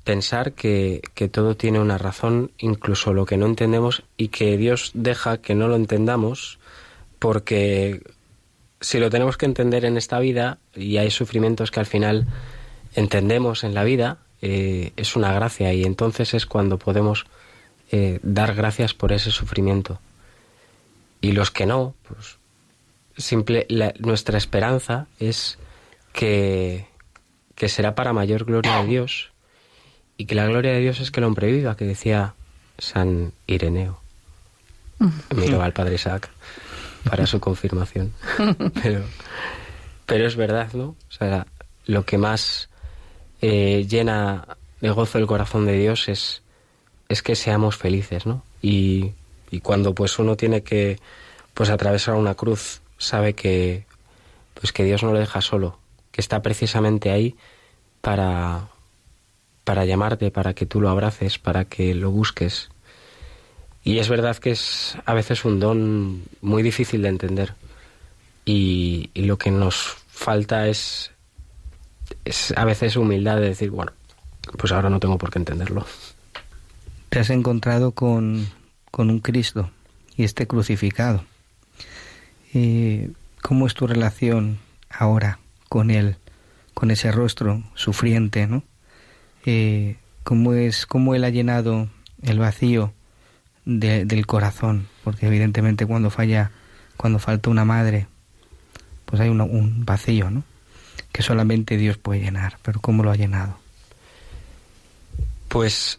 pensar que, que todo tiene una razón, incluso lo que no entendemos, y que Dios deja que no lo entendamos, porque si lo tenemos que entender en esta vida, y hay sufrimientos que al final entendemos en la vida, eh, es una gracia, y entonces es cuando podemos eh, dar gracias por ese sufrimiento. Y los que no, pues simple, la- nuestra esperanza es que, que será para mayor gloria de Dios y que la gloria de Dios es que el hombre viva, que decía San Ireneo. Miró al padre Isaac para su confirmación. pero, pero es verdad, ¿no? O sea, lo que más eh, llena de gozo el corazón de Dios es, es que seamos felices, ¿no? Y, cuando pues uno tiene que pues atravesar una cruz, sabe que pues que Dios no lo deja solo, que está precisamente ahí para para llamarte, para que tú lo abraces, para que lo busques. Y es verdad que es a veces un don muy difícil de entender. Y, y lo que nos falta es, es a veces humildad de decir, bueno, pues ahora no tengo por qué entenderlo. Te has encontrado con, con un Cristo y este crucificado. Eh, ¿Cómo es tu relación ahora con Él, con ese rostro sufriente, ¿no? Eh, ¿Cómo es, cómo Él ha llenado el vacío de- del corazón? Porque evidentemente cuando falla, cuando falta una madre, pues hay un vacío, ¿no? Que solamente Dios puede llenar. Pero ¿cómo lo ha llenado? Pues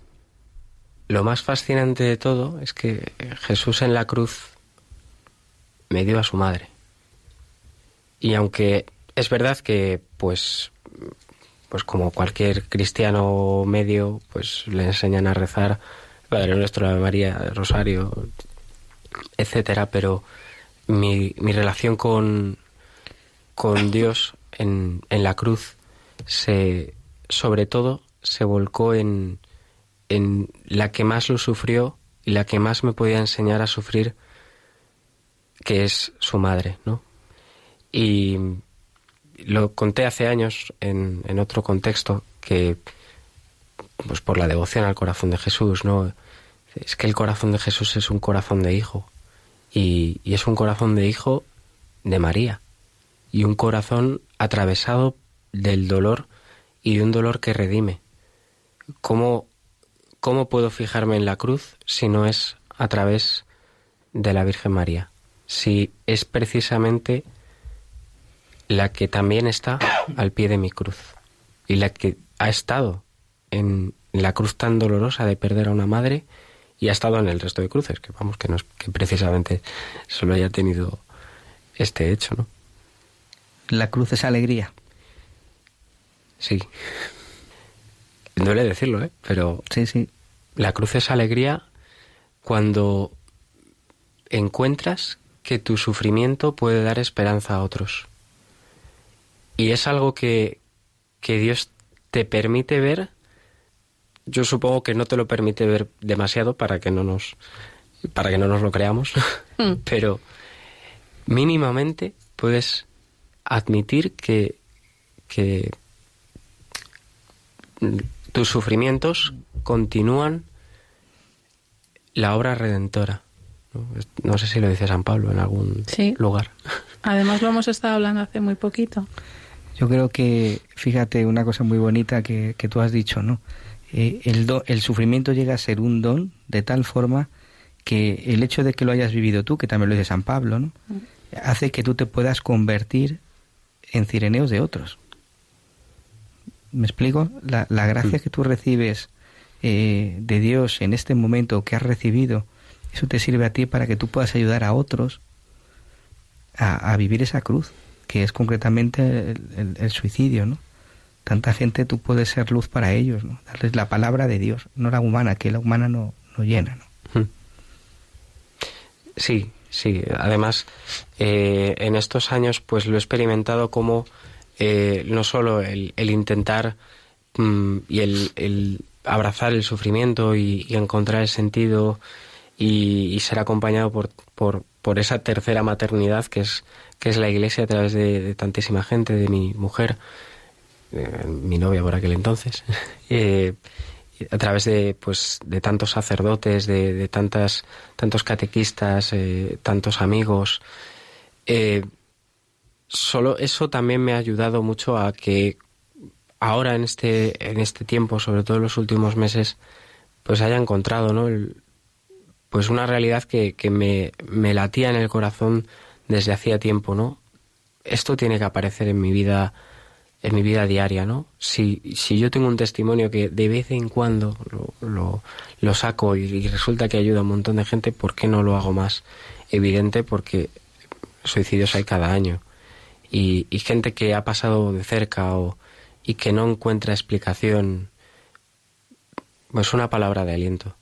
lo más fascinante de todo es que Jesús en la cruz me dio a su madre. Y aunque es verdad que, pues, pues como cualquier cristiano medio, pues le enseñan a rezar Padre Nuestro, Ave María, Rosario, etcétera, pero mi, mi relación con, con Dios en, en la cruz se, sobre todo, se volcó en, en la que más lo sufrió y la que más me podía enseñar a sufrir, que es su madre, ¿no? Y lo conté hace años en, otro contexto que, pues por la devoción al corazón de Jesús, ¿no? Es que el corazón de Jesús es un corazón de hijo y, y es un corazón de hijo de María y un corazón atravesado del dolor y de un dolor que redime. ¿Cómo, ¿Cómo puedo fijarme en la cruz si no es a través de la Virgen María? Si es precisamente la que también está al pie de mi cruz y la que ha estado en la cruz tan dolorosa de perder a una madre y ha estado en el resto de cruces, que vamos, que no es que precisamente solo haya tenido este hecho, ¿no? La cruz es alegría. Sí. Duele decirlo, ¿eh? Pero Sí, sí. la cruz es alegría cuando encuentras que tu sufrimiento puede dar esperanza a otros. Y es algo que, que Dios te permite ver. Yo supongo que no te lo permite ver demasiado para que no nos para que no nos lo creamos, pero mínimamente puedes admitir que, que tus sufrimientos continúan la obra redentora. ¿no? Sé si lo dice San Pablo en algún Sí. lugar. Además lo hemos estado hablando hace muy poquito. Yo creo que, fíjate, una cosa muy bonita que, que tú has dicho, ¿no? Eh, el, do- el sufrimiento llega a ser un don de tal forma que el hecho de que lo hayas vivido tú, que también lo dice San Pablo, ¿no? Hace que tú te puedas convertir en cireneos de otros. ¿Me explico? La, la gracia que tú recibes eh, de Dios en este momento que has recibido, eso te sirve a ti para que tú puedas ayudar a otros a, a vivir esa cruz, que es concretamente el, el- el suicidio, ¿no? Tanta gente tú puedes ser luz para ellos, ¿no? Darles la palabra de Dios, no la humana, que la humana no, no llena, ¿no? Sí, sí. Además, eh, en estos años, pues lo he experimentado como eh, no solo el, intentar mm, y el, abrazar el sufrimiento y, encontrar el sentido y, ser acompañado por, por, esa tercera maternidad que es, que es la iglesia a través de, tantísima gente, de mi mujer, eh, mi novia por aquel entonces, eh, a través de pues de tantos sacerdotes, de, de tantas tantos catequistas, tantos amigos. Solo eso también me ha ayudado mucho a que ahora en este en este tiempo, sobre todo en los últimos meses, pues haya encontrado, ¿no? El- pues una realidad que, que me, me latía en el corazón desde hacía tiempo, ¿no? Esto tiene que aparecer en mi vida en mi vida diaria, ¿no? Si, si yo tengo un testimonio que de vez en cuando lo, lo, lo saco y, y resulta que ayuda a un montón de gente, ¿por qué no lo hago más evidente? Porque suicidios hay cada año. Y, gente que ha pasado de cerca o, y que no encuentra explicación, pues una palabra de aliento.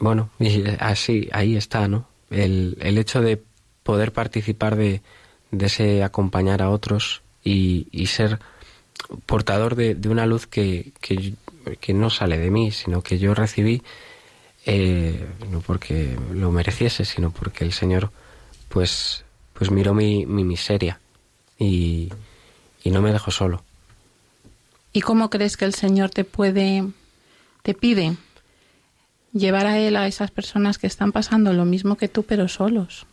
Bueno, y así, ahí está, ¿no? El, el hecho de poder participar de, de ese acompañar a otros y, y ser portador de, de una luz que, que, que no sale de mí, sino que yo recibí eh, no porque lo mereciese, sino porque el Señor pues, pues miró mi, mi miseria y, y no me dejó solo. ¿Y cómo crees que el Señor te puede, te pide llevar a Él a esas personas que están pasando lo mismo que tú, pero solos?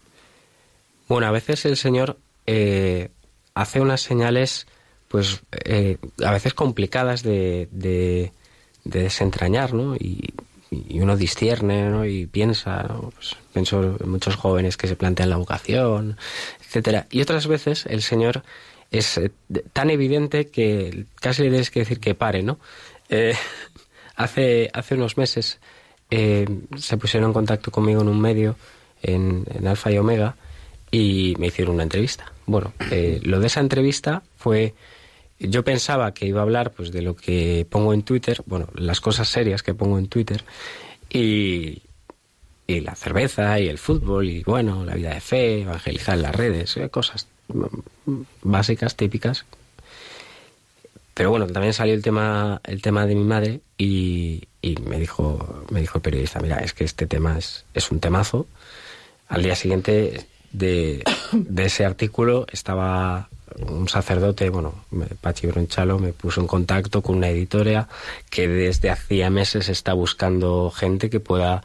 Bueno, a veces el Señor eh, hace unas señales, pues eh, a veces complicadas de, de, de desentrañar, ¿no? Y, y uno discierne, ¿no? Y piensa. Pues, pienso en muchos jóvenes que se plantean la vocación, etcétera. Y otras veces el Señor es eh, tan evidente que casi le tienes que decir que pare, ¿no? Eh, hace, hace unos meses eh, se pusieron en contacto conmigo en un medio, en, en Alfa y Omega, y me hicieron una entrevista. Bueno, eh, lo de esa entrevista fue yo pensaba que iba a hablar pues de lo que pongo en Twitter, bueno, las cosas serias que pongo en Twitter y, y la cerveza y el fútbol y bueno, la vida de fe, evangelizar en las redes, eh, cosas mm, básicas, típicas. Pero bueno, también salió el tema el tema de mi madre y, y me dijo me dijo el periodista, mira, es que este tema es, es un temazo. Al día siguiente de, de ese artículo estaba un sacerdote, bueno, Pachi Bronchalo, me puso en contacto con una editorial que desde hacía meses está buscando gente que pueda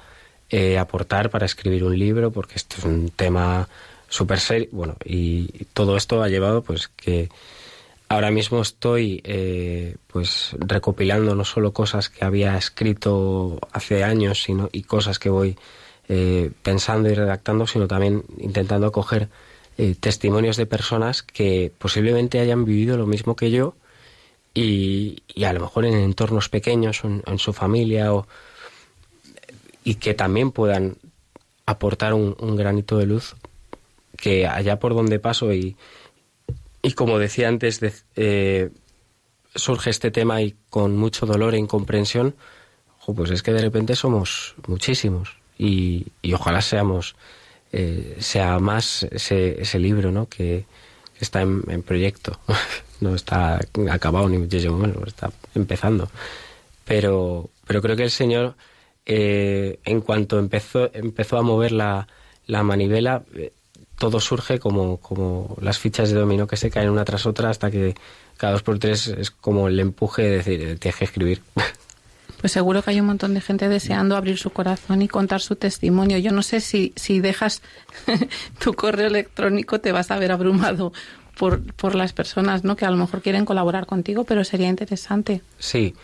eh, aportar para escribir un libro, porque esto es un tema súper serio. Bueno, y todo esto ha llevado pues que ahora mismo estoy eh, pues recopilando no solo cosas que había escrito hace años, sino y cosas que voy eh, pensando y redactando, sino también intentando coger eh, testimonios de personas que posiblemente hayan vivido lo mismo que yo y, a lo mejor en entornos pequeños en, su familia o, y que también puedan aportar un, un, granito de luz que allá por donde paso y, y como decía antes de, eh, surge este tema y con mucho dolor e incomprensión pues es que de repente somos muchísimos y, y ojalá seamos eh, sea más ese, ese libro ¿no? que, está en, proyecto. no está acabado ni muchísimo menos, está empezando. Pero, pero creo que el Señor, eh, en cuanto empezó, empezó a mover la, la manivela, eh, todo surge como, como las fichas de dominó que se caen una tras otra hasta que cada dos por tres es como el empuje de decir, tienes que escribir. Pues seguro que hay un montón de gente deseando abrir su corazón y contar su testimonio. Yo no sé si, si dejas tu correo electrónico te vas a ver abrumado por, por las personas ¿no? que a lo mejor quieren colaborar contigo, pero sería interesante. Sí.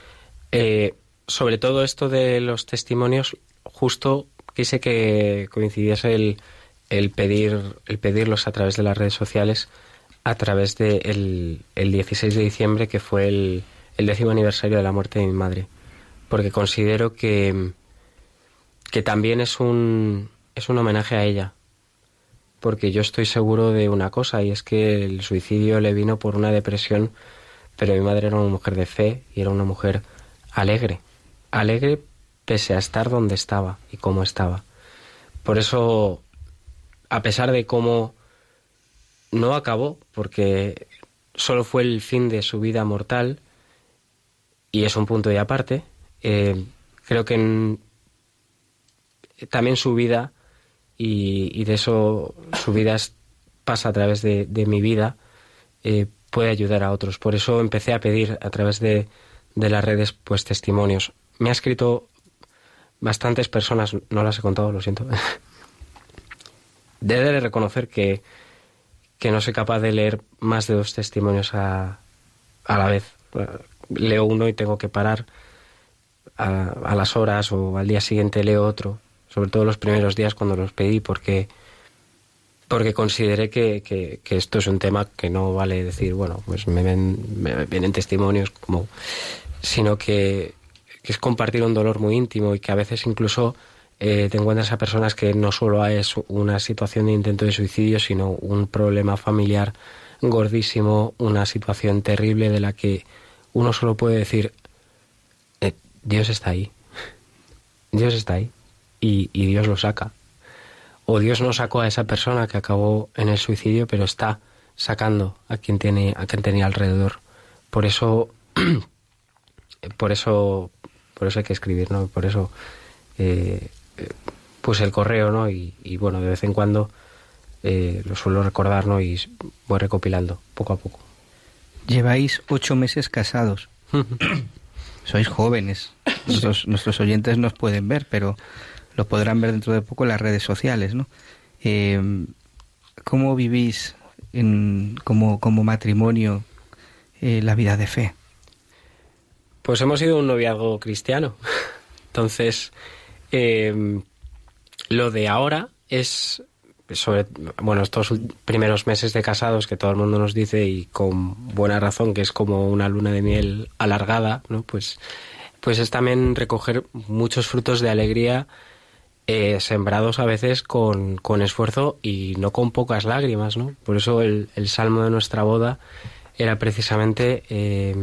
Eh, sobre todo esto de los testimonios, justo quise que coincidiese el, el, pedir, el pedirlos a través de las redes sociales a través del de el 16 de diciembre, que fue el, el décimo aniversario de la muerte de mi madre porque considero que, que también es un, es un homenaje a ella. Porque yo estoy seguro de una cosa, y es que el suicidio le vino por una depresión, pero mi madre era una mujer de fe y era una mujer alegre. Alegre pese a estar donde estaba y cómo estaba. Por eso, a pesar de cómo no acabó, porque solo fue el fin de su vida mortal, y es un punto de aparte, eh, creo que también su vida, y, de eso su vida pasa a través de, mi vida, eh, puede ayudar a otros. Por eso empecé a pedir a través de, de las redes pues testimonios. Me ha escrito bastantes personas, no las he contado, lo siento. Debe de reconocer que, que no soy capaz de leer más de dos testimonios a, a la vez. Leo uno y tengo que parar a, las horas o al día siguiente leo otro, sobre todo los primeros días cuando los pedí, porque, porque consideré que, que, que esto es un tema que no vale decir, bueno, pues me, ven, me vienen testimonios, como, sino que, que, es compartir un dolor muy íntimo y que a veces incluso eh, te encuentras a personas que no solo es una situación de intento de suicidio, sino un problema familiar gordísimo, una situación terrible de la que uno solo puede decir, Dios está ahí. Dios está ahí. Y, y, Dios lo saca. O Dios no sacó a esa persona que acabó en el suicidio, pero está sacando a quien tiene, a quien tenía alrededor por eso, por eso, por eso hay que escribir, ¿no? Por eso, eh, pues el correo, ¿no? Y, y, bueno, de vez en cuando eh, lo suelo recordar, ¿no? Y voy recopilando poco a poco. Lleváis ocho meses casados. Sois jóvenes. Nuestros, nuestros oyentes nos pueden ver, pero lo podrán ver dentro de poco en las redes sociales, ¿no? Eh, ¿Cómo vivís en, como, como matrimonio eh, la vida de fe? Pues hemos sido un noviazgo cristiano. Entonces, eh, lo de ahora es sobre bueno estos primeros meses de casados que todo el mundo nos dice y con buena razón que es como una luna de miel alargada no pues pues es también recoger muchos frutos de alegría eh, sembrados a veces con, con, esfuerzo y no con pocas lágrimas no por eso el, el salmo de nuestra boda era precisamente eh,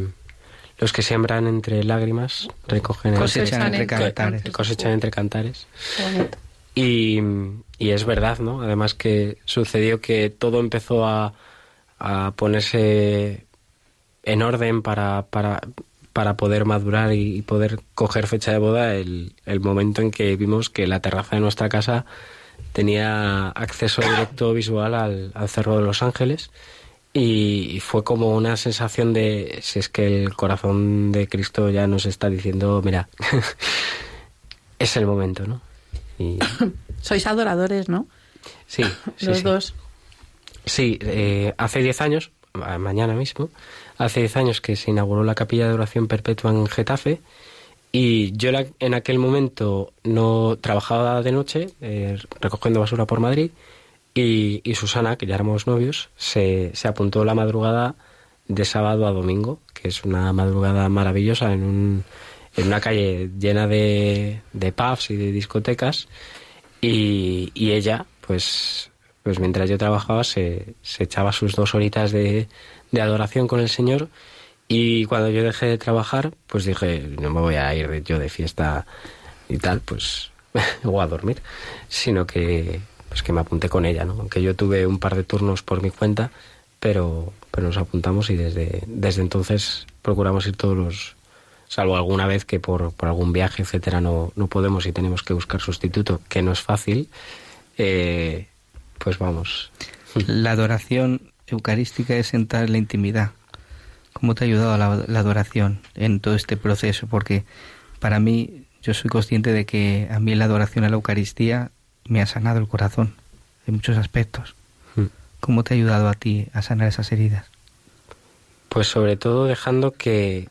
los que siembran entre lágrimas recogen cosechan entre, entre cantares. cosechan entre cantares. Y, y, es verdad, ¿no? Además que sucedió que todo empezó a, a ponerse en orden para, para, para poder madurar y, poder coger fecha de boda el, el momento en que vimos que la terraza de nuestra casa tenía acceso directo visual al, Cerro de los Ángeles y, fue como una sensación de si es que el corazón de Cristo ya nos está diciendo, mira, es el momento, ¿no? Y... Sois adoradores, ¿no? Sí, sí los sí. dos. Sí, eh, hace 10 años, mañana mismo, hace 10 años que se inauguró la capilla de oración perpetua en Getafe y yo en aquel momento no trabajaba de noche eh, recogiendo basura por Madrid y, y, Susana, que ya éramos novios, se, se apuntó la madrugada de sábado a domingo, que es una madrugada maravillosa en un en una calle llena de, de pubs y de discotecas y, y, ella pues pues mientras yo trabajaba se, se echaba sus dos horitas de, de, adoración con el Señor. Y cuando yo dejé de trabajar pues dije no me voy a ir yo de fiesta y tal pues o a dormir sino que pues que me apunté con ella no aunque yo tuve un par de turnos por mi cuenta pero pero nos apuntamos y desde desde entonces procuramos ir todos los salvo alguna vez que por, por algún viaje, etcétera, no, no, podemos y tenemos que buscar sustituto, que no es fácil, eh, pues vamos. La adoración eucarística es entrar en la intimidad. ¿Cómo te ha ayudado la, la adoración en todo este proceso? Porque para mí, yo soy consciente de que a mí la adoración a la Eucaristía me ha sanado el corazón en muchos aspectos. ¿Cómo te ha ayudado a ti a sanar esas heridas? Pues sobre todo dejando que,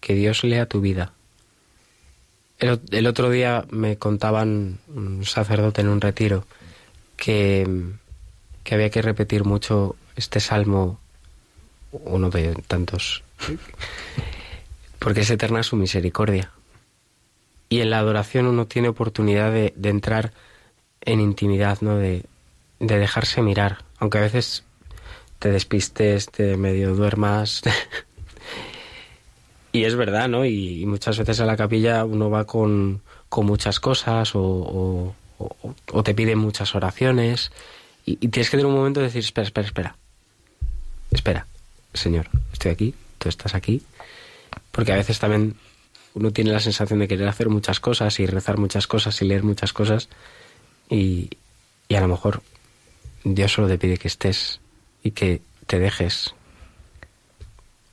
que Dios lea tu vida. El, otro día me contaban un sacerdote en un retiro que, que había que repetir mucho este salmo, uno de tantos, porque es eterna su misericordia. Y en la adoración uno tiene oportunidad de, de entrar en intimidad, ¿no? De, de dejarse mirar, aunque a veces te despistes, te medio duermas, y es verdad, ¿no? Y, muchas veces a la capilla uno va con, con muchas cosas o, te piden muchas oraciones y, y, tienes que tener un momento de decir, espera, espera, espera, espera, Señor, estoy aquí, tú estás aquí, porque a veces también uno tiene la sensación de querer hacer muchas cosas y rezar muchas cosas y leer muchas cosas y, y a lo mejor Dios solo te pide que estés y que te dejes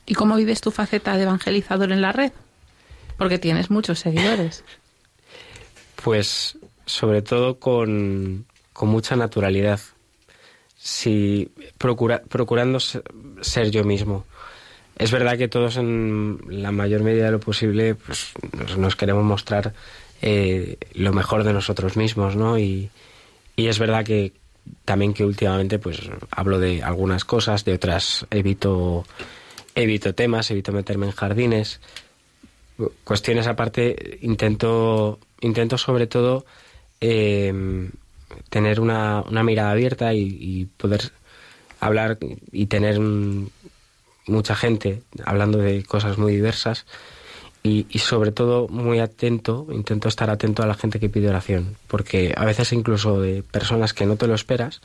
¿Y cómo vives tu faceta de evangelizador en la red? Porque tienes muchos seguidores. Pues sobre todo con, con mucha naturalidad. Si procura, procurando ser yo mismo. Es verdad que todos en la mayor medida de lo posible pues, nos, queremos mostrar eh, lo mejor de nosotros mismos, ¿no? Y, y es verdad que también que últimamente pues hablo de algunas cosas, de otras evito evito temas, evito meterme en jardines. Cuestiones aparte, intento, intento sobre todo eh, tener una, una, mirada abierta y, poder hablar y tener mucha gente hablando de cosas muy diversas y, y, sobre todo muy atento, intento estar atento a la gente que pide oración, porque a veces incluso de personas que no te lo esperas,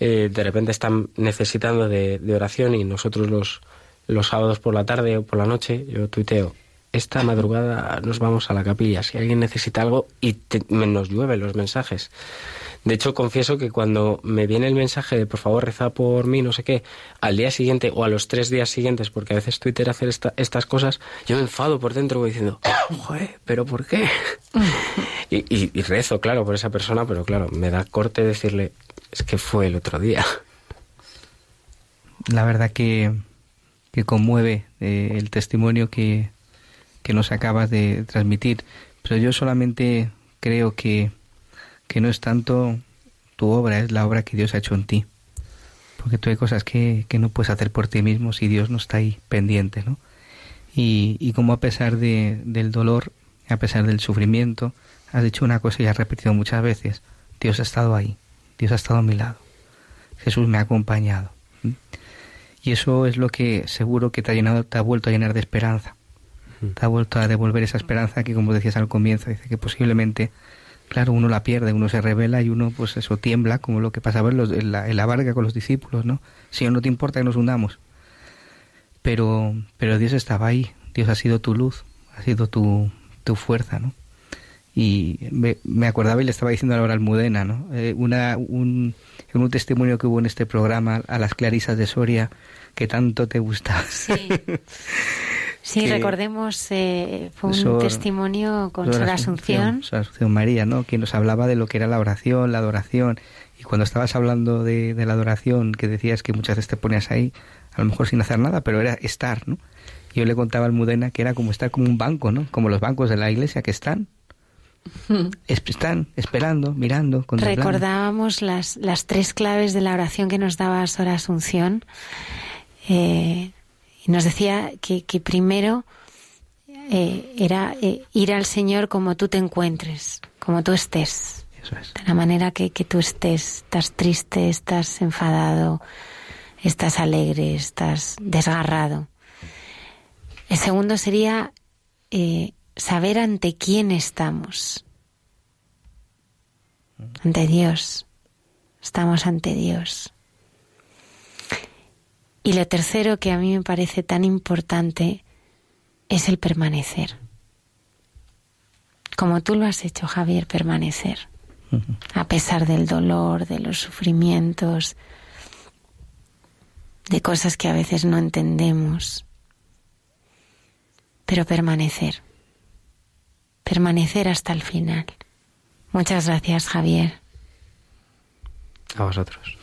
eh, de repente están necesitando de, de oración y nosotros los, los sábados por la tarde o por la noche, yo tuiteo, esta madrugada nos vamos a la capilla, si alguien necesita algo y te- me- nos llueven los mensajes. De hecho, confieso que cuando me viene el mensaje de por favor reza por mí, no sé qué, al día siguiente o a los tres días siguientes, porque a veces Twitter hace esta- estas cosas, yo me enfado por dentro voy diciendo, joder, ¿pero por qué? y, y- y rezo, claro, por esa persona, pero claro, me da corte decirle, es que fue el otro día. La verdad que, que conmueve eh, el testimonio que, que nos acabas de transmitir. Pero yo solamente creo que, que no es tanto tu obra, es la obra que Dios ha hecho en ti. Porque tú hay cosas que, que no puedes hacer por ti mismo si Dios no está ahí pendiente, ¿no? Y, y como a pesar de, del dolor, a pesar del sufrimiento, has dicho una cosa y has repetido muchas veces, Dios ha estado ahí, Dios ha estado a mi lado, Jesús me ha acompañado. ¿Mm? Y eso es lo que seguro que te ha llenado, te ha vuelto a llenar de esperanza. Te ha vuelto a devolver esa esperanza que, como decías al comienzo, dice que posiblemente, claro, uno la pierde, uno se revela y uno, pues eso, tiembla, como lo que pasaba en, los- en la, en la barca con los discípulos, ¿no? Señor, no te importa que nos hundamos. Pero, pero Dios estaba ahí, Dios ha sido tu luz, ha sido tu, tu fuerza, ¿no? Y me, me acordaba y le estaba diciendo a Laura Almudena, ¿no? Eh, una, un, en un testimonio que hubo en este programa a las Clarisas de Soria, que tanto te gustaba. Sí. Sí, Que- recordemos, eh, fue un Sor- testimonio con Sor Sor Asunción. Sor Asunción María, ¿no? Que nos hablaba de lo que era la oración, la adoración. Y cuando estabas hablando de, de la adoración, que decías que muchas veces te ponías ahí, a lo mejor sin hacer nada, pero era estar, ¿no? Yo le contaba al Mudena que era como estar como un banco, ¿no? Como los bancos de la iglesia que están. Es- están esperando, mirando. Recordábamos las, las tres claves de la oración que nos daba Sor Asunción. Eh, y nos decía que, que primero eh, era eh, ir al Señor como tú te encuentres, como tú estés. Eso es. De la manera que, que tú estés. Estás triste, estás enfadado, estás alegre, estás desgarrado. El segundo sería eh, saber ante quién estamos. Ante Dios. Estamos ante Dios. Y lo tercero que a mí me parece tan importante es el permanecer. Como tú lo has hecho, Javier, permanecer. A pesar del dolor, de los sufrimientos, de cosas que a veces no entendemos. Pero permanecer. Permanecer hasta el final. Muchas gracias, Javier. A vosotros.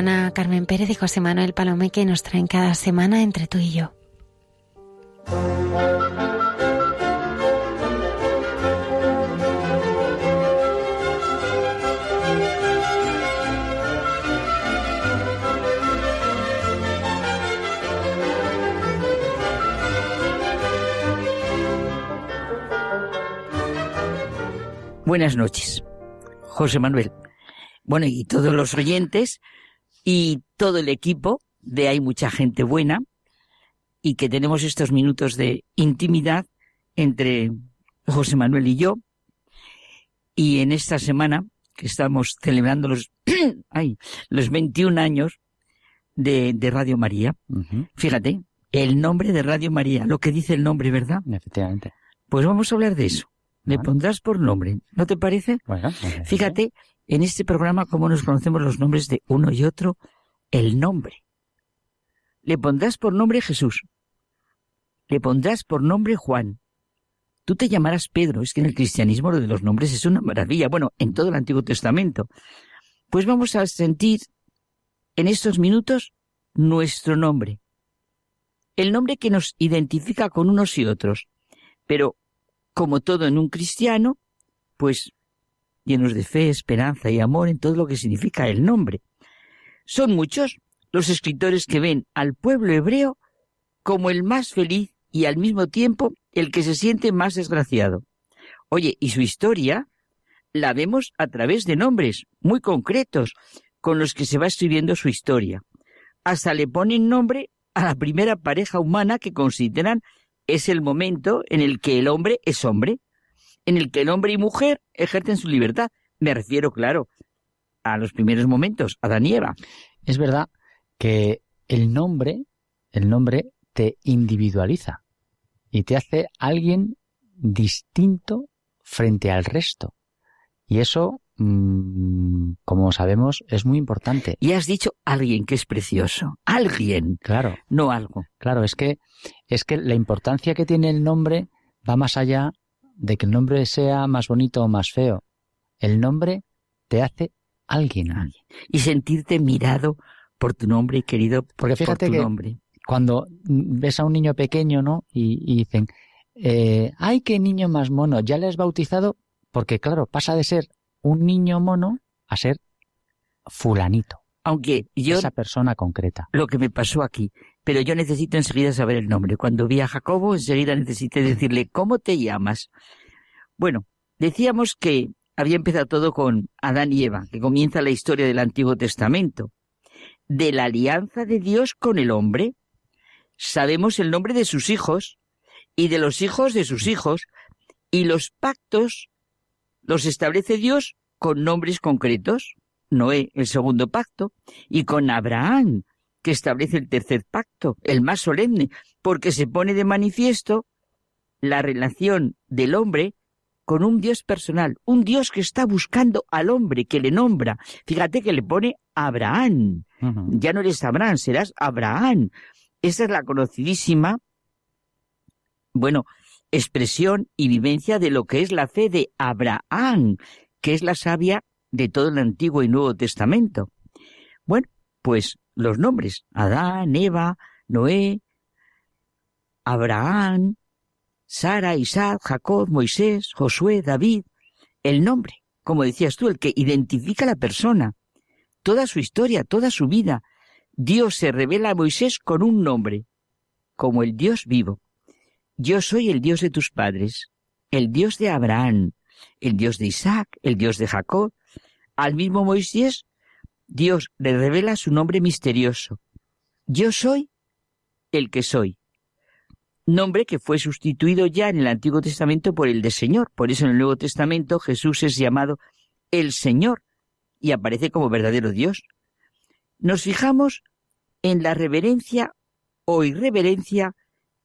Hermana Carmen Pérez y José Manuel Palomeque nos traen cada semana entre tú y yo. Buenas noches, José Manuel. Bueno, y todos los oyentes y todo el equipo de Hay mucha gente buena y que tenemos estos minutos de intimidad entre José Manuel y yo. Y en esta semana que estamos celebrando los, ay, los 21 años de, de Radio María, fíjate, el nombre de Radio María, lo que dice el nombre, ¿verdad? Efectivamente. Pues vamos a hablar de eso. Le pondrás por nombre, ¿no te parece? Bueno, Fíjate, en este programa, cómo nos conocemos los nombres de uno y otro, el nombre. Le pondrás por nombre Jesús. Le pondrás por nombre Juan. Tú te llamarás Pedro. Es que en el cristianismo lo de los nombres es una maravilla. Bueno, en todo el Antiguo Testamento. Pues vamos a sentir en estos minutos nuestro nombre. El nombre que nos identifica con unos y otros. Pero como todo en un cristiano, pues llenos de fe, esperanza y amor en todo lo que significa el nombre. Son muchos los escritores que ven al pueblo hebreo como el más feliz y al mismo tiempo el que se siente más desgraciado. Oye, y su historia la vemos a través de nombres muy concretos con los que se va escribiendo su historia. Hasta le ponen nombre a la primera pareja humana que consideran es el momento en el que el hombre es hombre, en el que el hombre y mujer ejercen su libertad. Me refiero, claro, a los primeros momentos, Adán y Eva. Es verdad que el nombre, el nombre te individualiza y te hace alguien distinto frente al resto. Y eso, mm, como sabemos, es muy importante. Y has dicho alguien que es precioso. Alguien. Claro. No algo. Claro, es que, es que la importancia que tiene el nombre va más allá de que el nombre sea más bonito o más feo. El nombre te hace alguien. Alguien. Y sentirte mirado por tu nombre y querido Porque fíjate por tu que nombre. cuando ves a un niño pequeño, ¿no? Y, y dicen, eh, ¡ay, qué niño más mono! Ya le has bautizado porque, claro, pasa de ser un niño mono a ser fulanito. Aunque yo Esa persona concreta. lo que me pasó aquí, pero yo necesito enseguida saber el nombre. Cuando vi a Jacobo, enseguida necesité decirle, ¿cómo te llamas? Bueno, decíamos que había empezado todo con Adán y Eva, que comienza la historia del Antiguo Testamento. De la alianza de Dios con el hombre, sabemos el nombre de sus hijos y de los hijos de sus hijos, y los pactos los establece Dios con nombres concretos. Noé, el segundo pacto, y con Abraham, que establece el tercer pacto, el más solemne, porque se pone de manifiesto la relación del hombre con un Dios personal, un Dios que está buscando al hombre, que le nombra. Fíjate que le pone Abraham. Ya no eres Abraham, serás Abraham. Esa es la conocidísima, bueno, expresión y vivencia de lo que es la fe de Abraham, que es la sabia de todo el Antiguo y Nuevo Testamento. Bueno, pues los nombres, Adán, Eva, Noé, Abraham, Sara, Isaac, Jacob, Moisés, Josué, David, el nombre, como decías tú, el que identifica a la persona, toda su historia, toda su vida. Dios se revela a Moisés con un nombre, como el Dios vivo. Yo soy el Dios de tus padres, el Dios de Abraham, el Dios de Isaac, el Dios de Jacob. Al mismo Moisés, Dios le revela su nombre misterioso. Yo soy el que soy. Nombre que fue sustituido ya en el Antiguo Testamento por el de Señor. Por eso en el Nuevo Testamento Jesús es llamado el Señor y aparece como verdadero Dios. Nos fijamos en la reverencia o irreverencia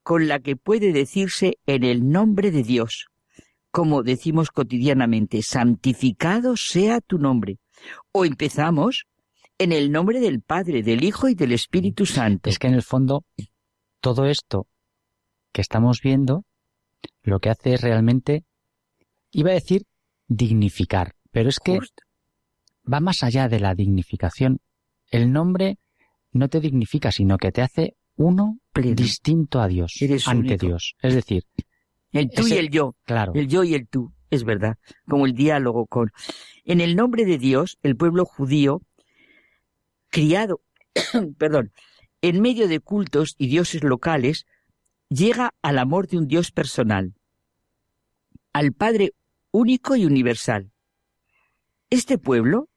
con la que puede decirse en el nombre de Dios, como decimos cotidianamente, santificado sea tu nombre. O empezamos en el nombre del Padre, del Hijo y del Espíritu Santo. Es que en el fondo, todo esto que estamos viendo, lo que hace es realmente, iba a decir, dignificar, pero es que Justo. va más allá de la dignificación. el nombre no te dignifica, sino que te hace uno distinto a Dios, Eres ante único. Dios. Es decir, El tú y el yo. claro, El yo y el tú, es verdad. Como el diálogo con. En el nombre de Dios, el pueblo judío, criado, perdón, en medio de cultos y dioses locales, llega al amor de un Dios personal, al Padre único y universal. Este pueblo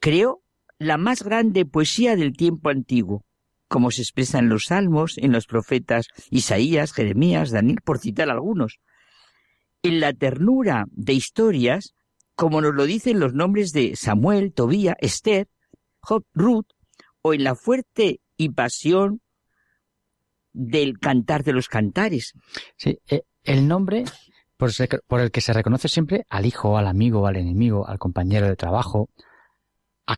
creó la más grande poesía del tiempo antiguo, como se expresa en los salmos, en los profetas Isaías, Jeremías, Daniel, por citar algunos. En la ternura de historias, como nos lo dicen los nombres de Samuel, Tobía, Esther, O en la fuerte y pasión del cantar de los cantares. sí, eh, el nombre por, el que se reconoce siempre al hijo, al amigo, al enemigo, al compañero de trabajo.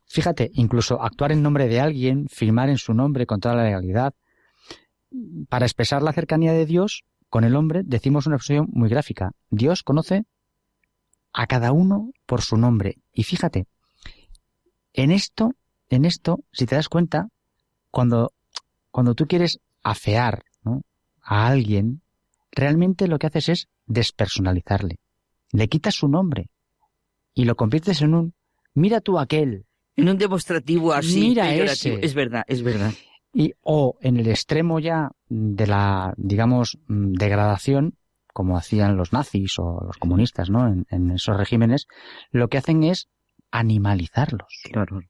Fíjate, incluso actuar en nombre de alguien, firmar en su nombre con toda la legalidad. Para expresar la cercanía de Dios con el hombre, decimos una expresión muy gráfica. Dios conoce a cada uno por su nombre. Y fíjate, en esto, en esto, si te das cuenta, cuando, cuando tú quieres afear ¿no? a alguien, realmente lo que haces es despersonalizarle. Le quitas su nombre y lo conviertes en un mira tú aquel. En un demostrativo así, Mira ese. Es verdad, es verdad. Y, o en el extremo ya de la, digamos, mm, degradación, como hacían los nazis o los comunistas, ¿no? En, en esos regímenes, lo que hacen es animalizarlos. Claro.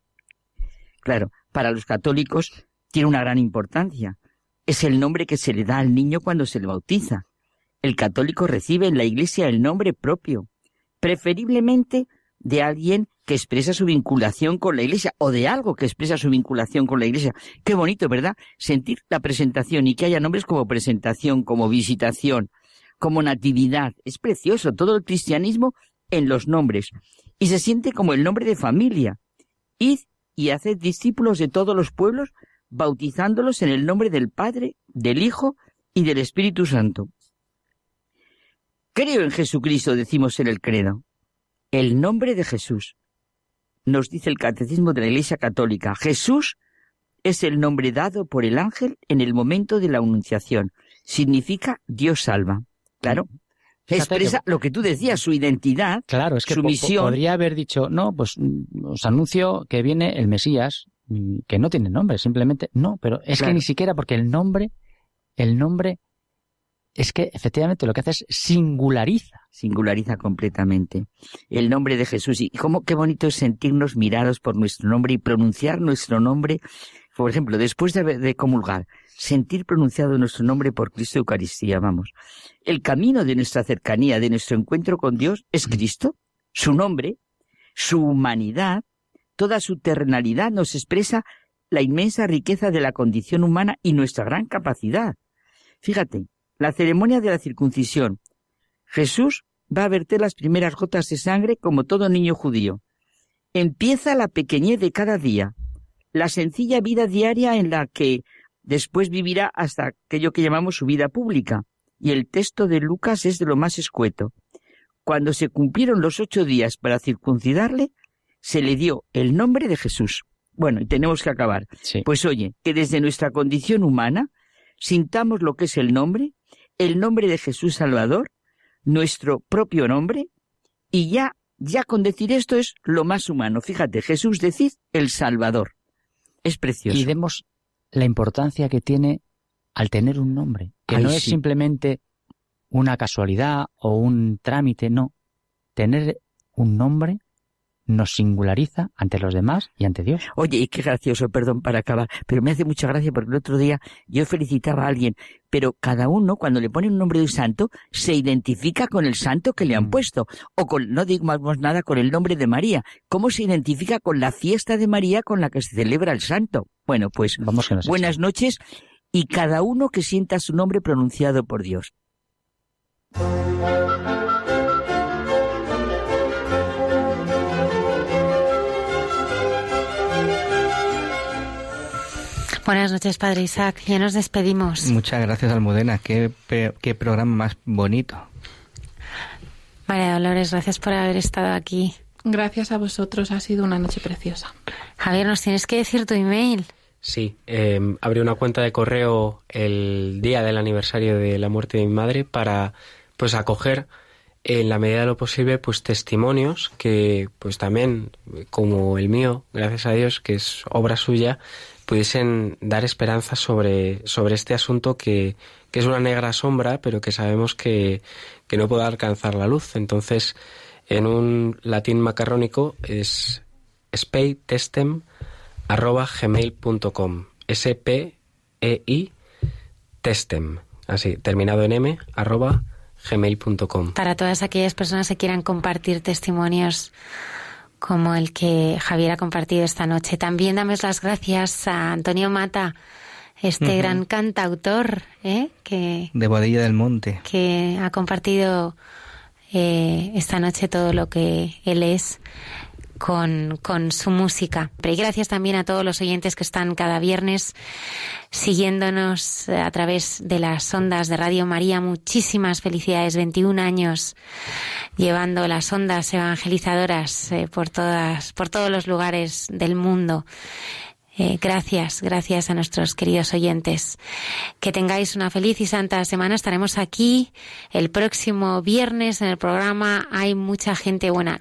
Claro, para los católicos tiene una gran importancia. Es el nombre que se le da al niño cuando se le bautiza. El católico recibe en la iglesia el nombre propio, preferiblemente de alguien que expresa su vinculación con la iglesia o de algo que expresa su vinculación con la iglesia. Qué bonito, ¿verdad? Sentir la presentación y que haya nombres como presentación, como visitación, como natividad. Es precioso todo el cristianismo en los nombres. Y se siente como el nombre de familia. Id y haced discípulos de todos los pueblos, bautizándolos en el nombre del Padre, del Hijo y del Espíritu Santo. Creo en Jesucristo, decimos en el credo. El nombre de Jesús. Nos dice el Catecismo de la Iglesia Católica. Jesús es el nombre dado por el ángel en el momento de la anunciación. Significa Dios salva. Claro. Expresa que- lo que tú decías, su identidad, Claro, es que su po- misión. podría haber dicho, no, pues mm, os anuncio que viene el Mesías, mm, que no tiene nombre, simplemente no, pero es Claro. que ni siquiera porque el nombre, el nombre es que efectivamente lo que hace es singulariza. singulariza completamente. El nombre de Jesús. Y cómo qué bonito es sentirnos mirados por nuestro nombre y pronunciar nuestro nombre. Por ejemplo, después de, de comulgar, sentir pronunciado nuestro nombre por Cristo Eucaristía, vamos. El camino de nuestra cercanía, de nuestro encuentro con Dios, es Cristo. Su nombre, su humanidad, toda su terrenalidad nos expresa la inmensa riqueza de la condición humana y nuestra gran capacidad. Fíjate, la ceremonia de la circuncisión. Jesús va a verter las primeras gotas de sangre como todo niño judío. Empieza la pequeñez de cada día, la sencilla vida diaria en la que después vivirá hasta aquello que llamamos su vida pública. Y el texto de Lucas es de lo más escueto. Cuando se cumplieron los ocho días para circuncidarle, se le dio el nombre de Jesús. Bueno, y tenemos que acabar. Sí. Pues oye, que desde nuestra condición humana sintamos lo que es el nombre, el nombre de Jesús Salvador, nuestro propio nombre, y ya, ya con decir esto es lo más humano. Fíjate, Jesús decid el Salvador. Es precioso. y demos la importancia que tiene al tener un nombre, que Ay, no es sí. simplemente una casualidad o un trámite, no. Tener un nombre nos singulariza ante los demás y ante Dios. Oye, y qué gracioso, perdón para acabar, pero me hace mucha gracia porque el otro día yo felicitaba a alguien, pero cada uno cuando le pone un nombre de un santo se identifica con el santo que le han Mm. puesto, o con, no digamos nada, con el nombre de María. ¿Cómo se identifica con la fiesta de María con la que se celebra el santo? Bueno, pues Vamos buenas noches y cada uno que sienta su nombre pronunciado por Dios. Buenas noches, Padre Isaac. Ya nos despedimos. Muchas gracias, Almudena. Qué, pe- qué programa más bonito. María Dolores, gracias por haber estado aquí. Gracias a vosotros, ha sido una noche preciosa. Javier, nos tienes que decir tu email. Sí, eh, abrí una cuenta de correo el día del aniversario de la muerte de mi madre para pues acoger en la medida de lo posible pues testimonios que pues también como el mío, gracias a Dios que es obra suya, pudiesen dar esperanza sobre, sobre este asunto que, que es una negra sombra, pero que sabemos que, que no puede alcanzar la luz. Entonces, en un latín macarrónico es speytestem arroba gmail.com s p e i testem. Así terminado en m arroba gmail.com Para todas aquellas personas que quieran compartir testimonios como el que Javier ha compartido esta noche. También damos las gracias a Antonio Mata, este gran cantautor, ¿eh? que, De Bodilla del Monte. que ha compartido eh, esta noche todo lo que él es con, con su música. Pero y gracias también a todos los oyentes que están cada viernes siguiéndonos eh, a través de las ondas de Radio María. Muchísimas felicidades, 21 años llevando las ondas evangelizadoras eh, por todas, por todos los lugares del mundo. Eh, gracias, gracias a nuestros queridos oyentes. Que tengáis una feliz y santa semana. Estaremos aquí el próximo viernes en el programa Hay mucha gente buena.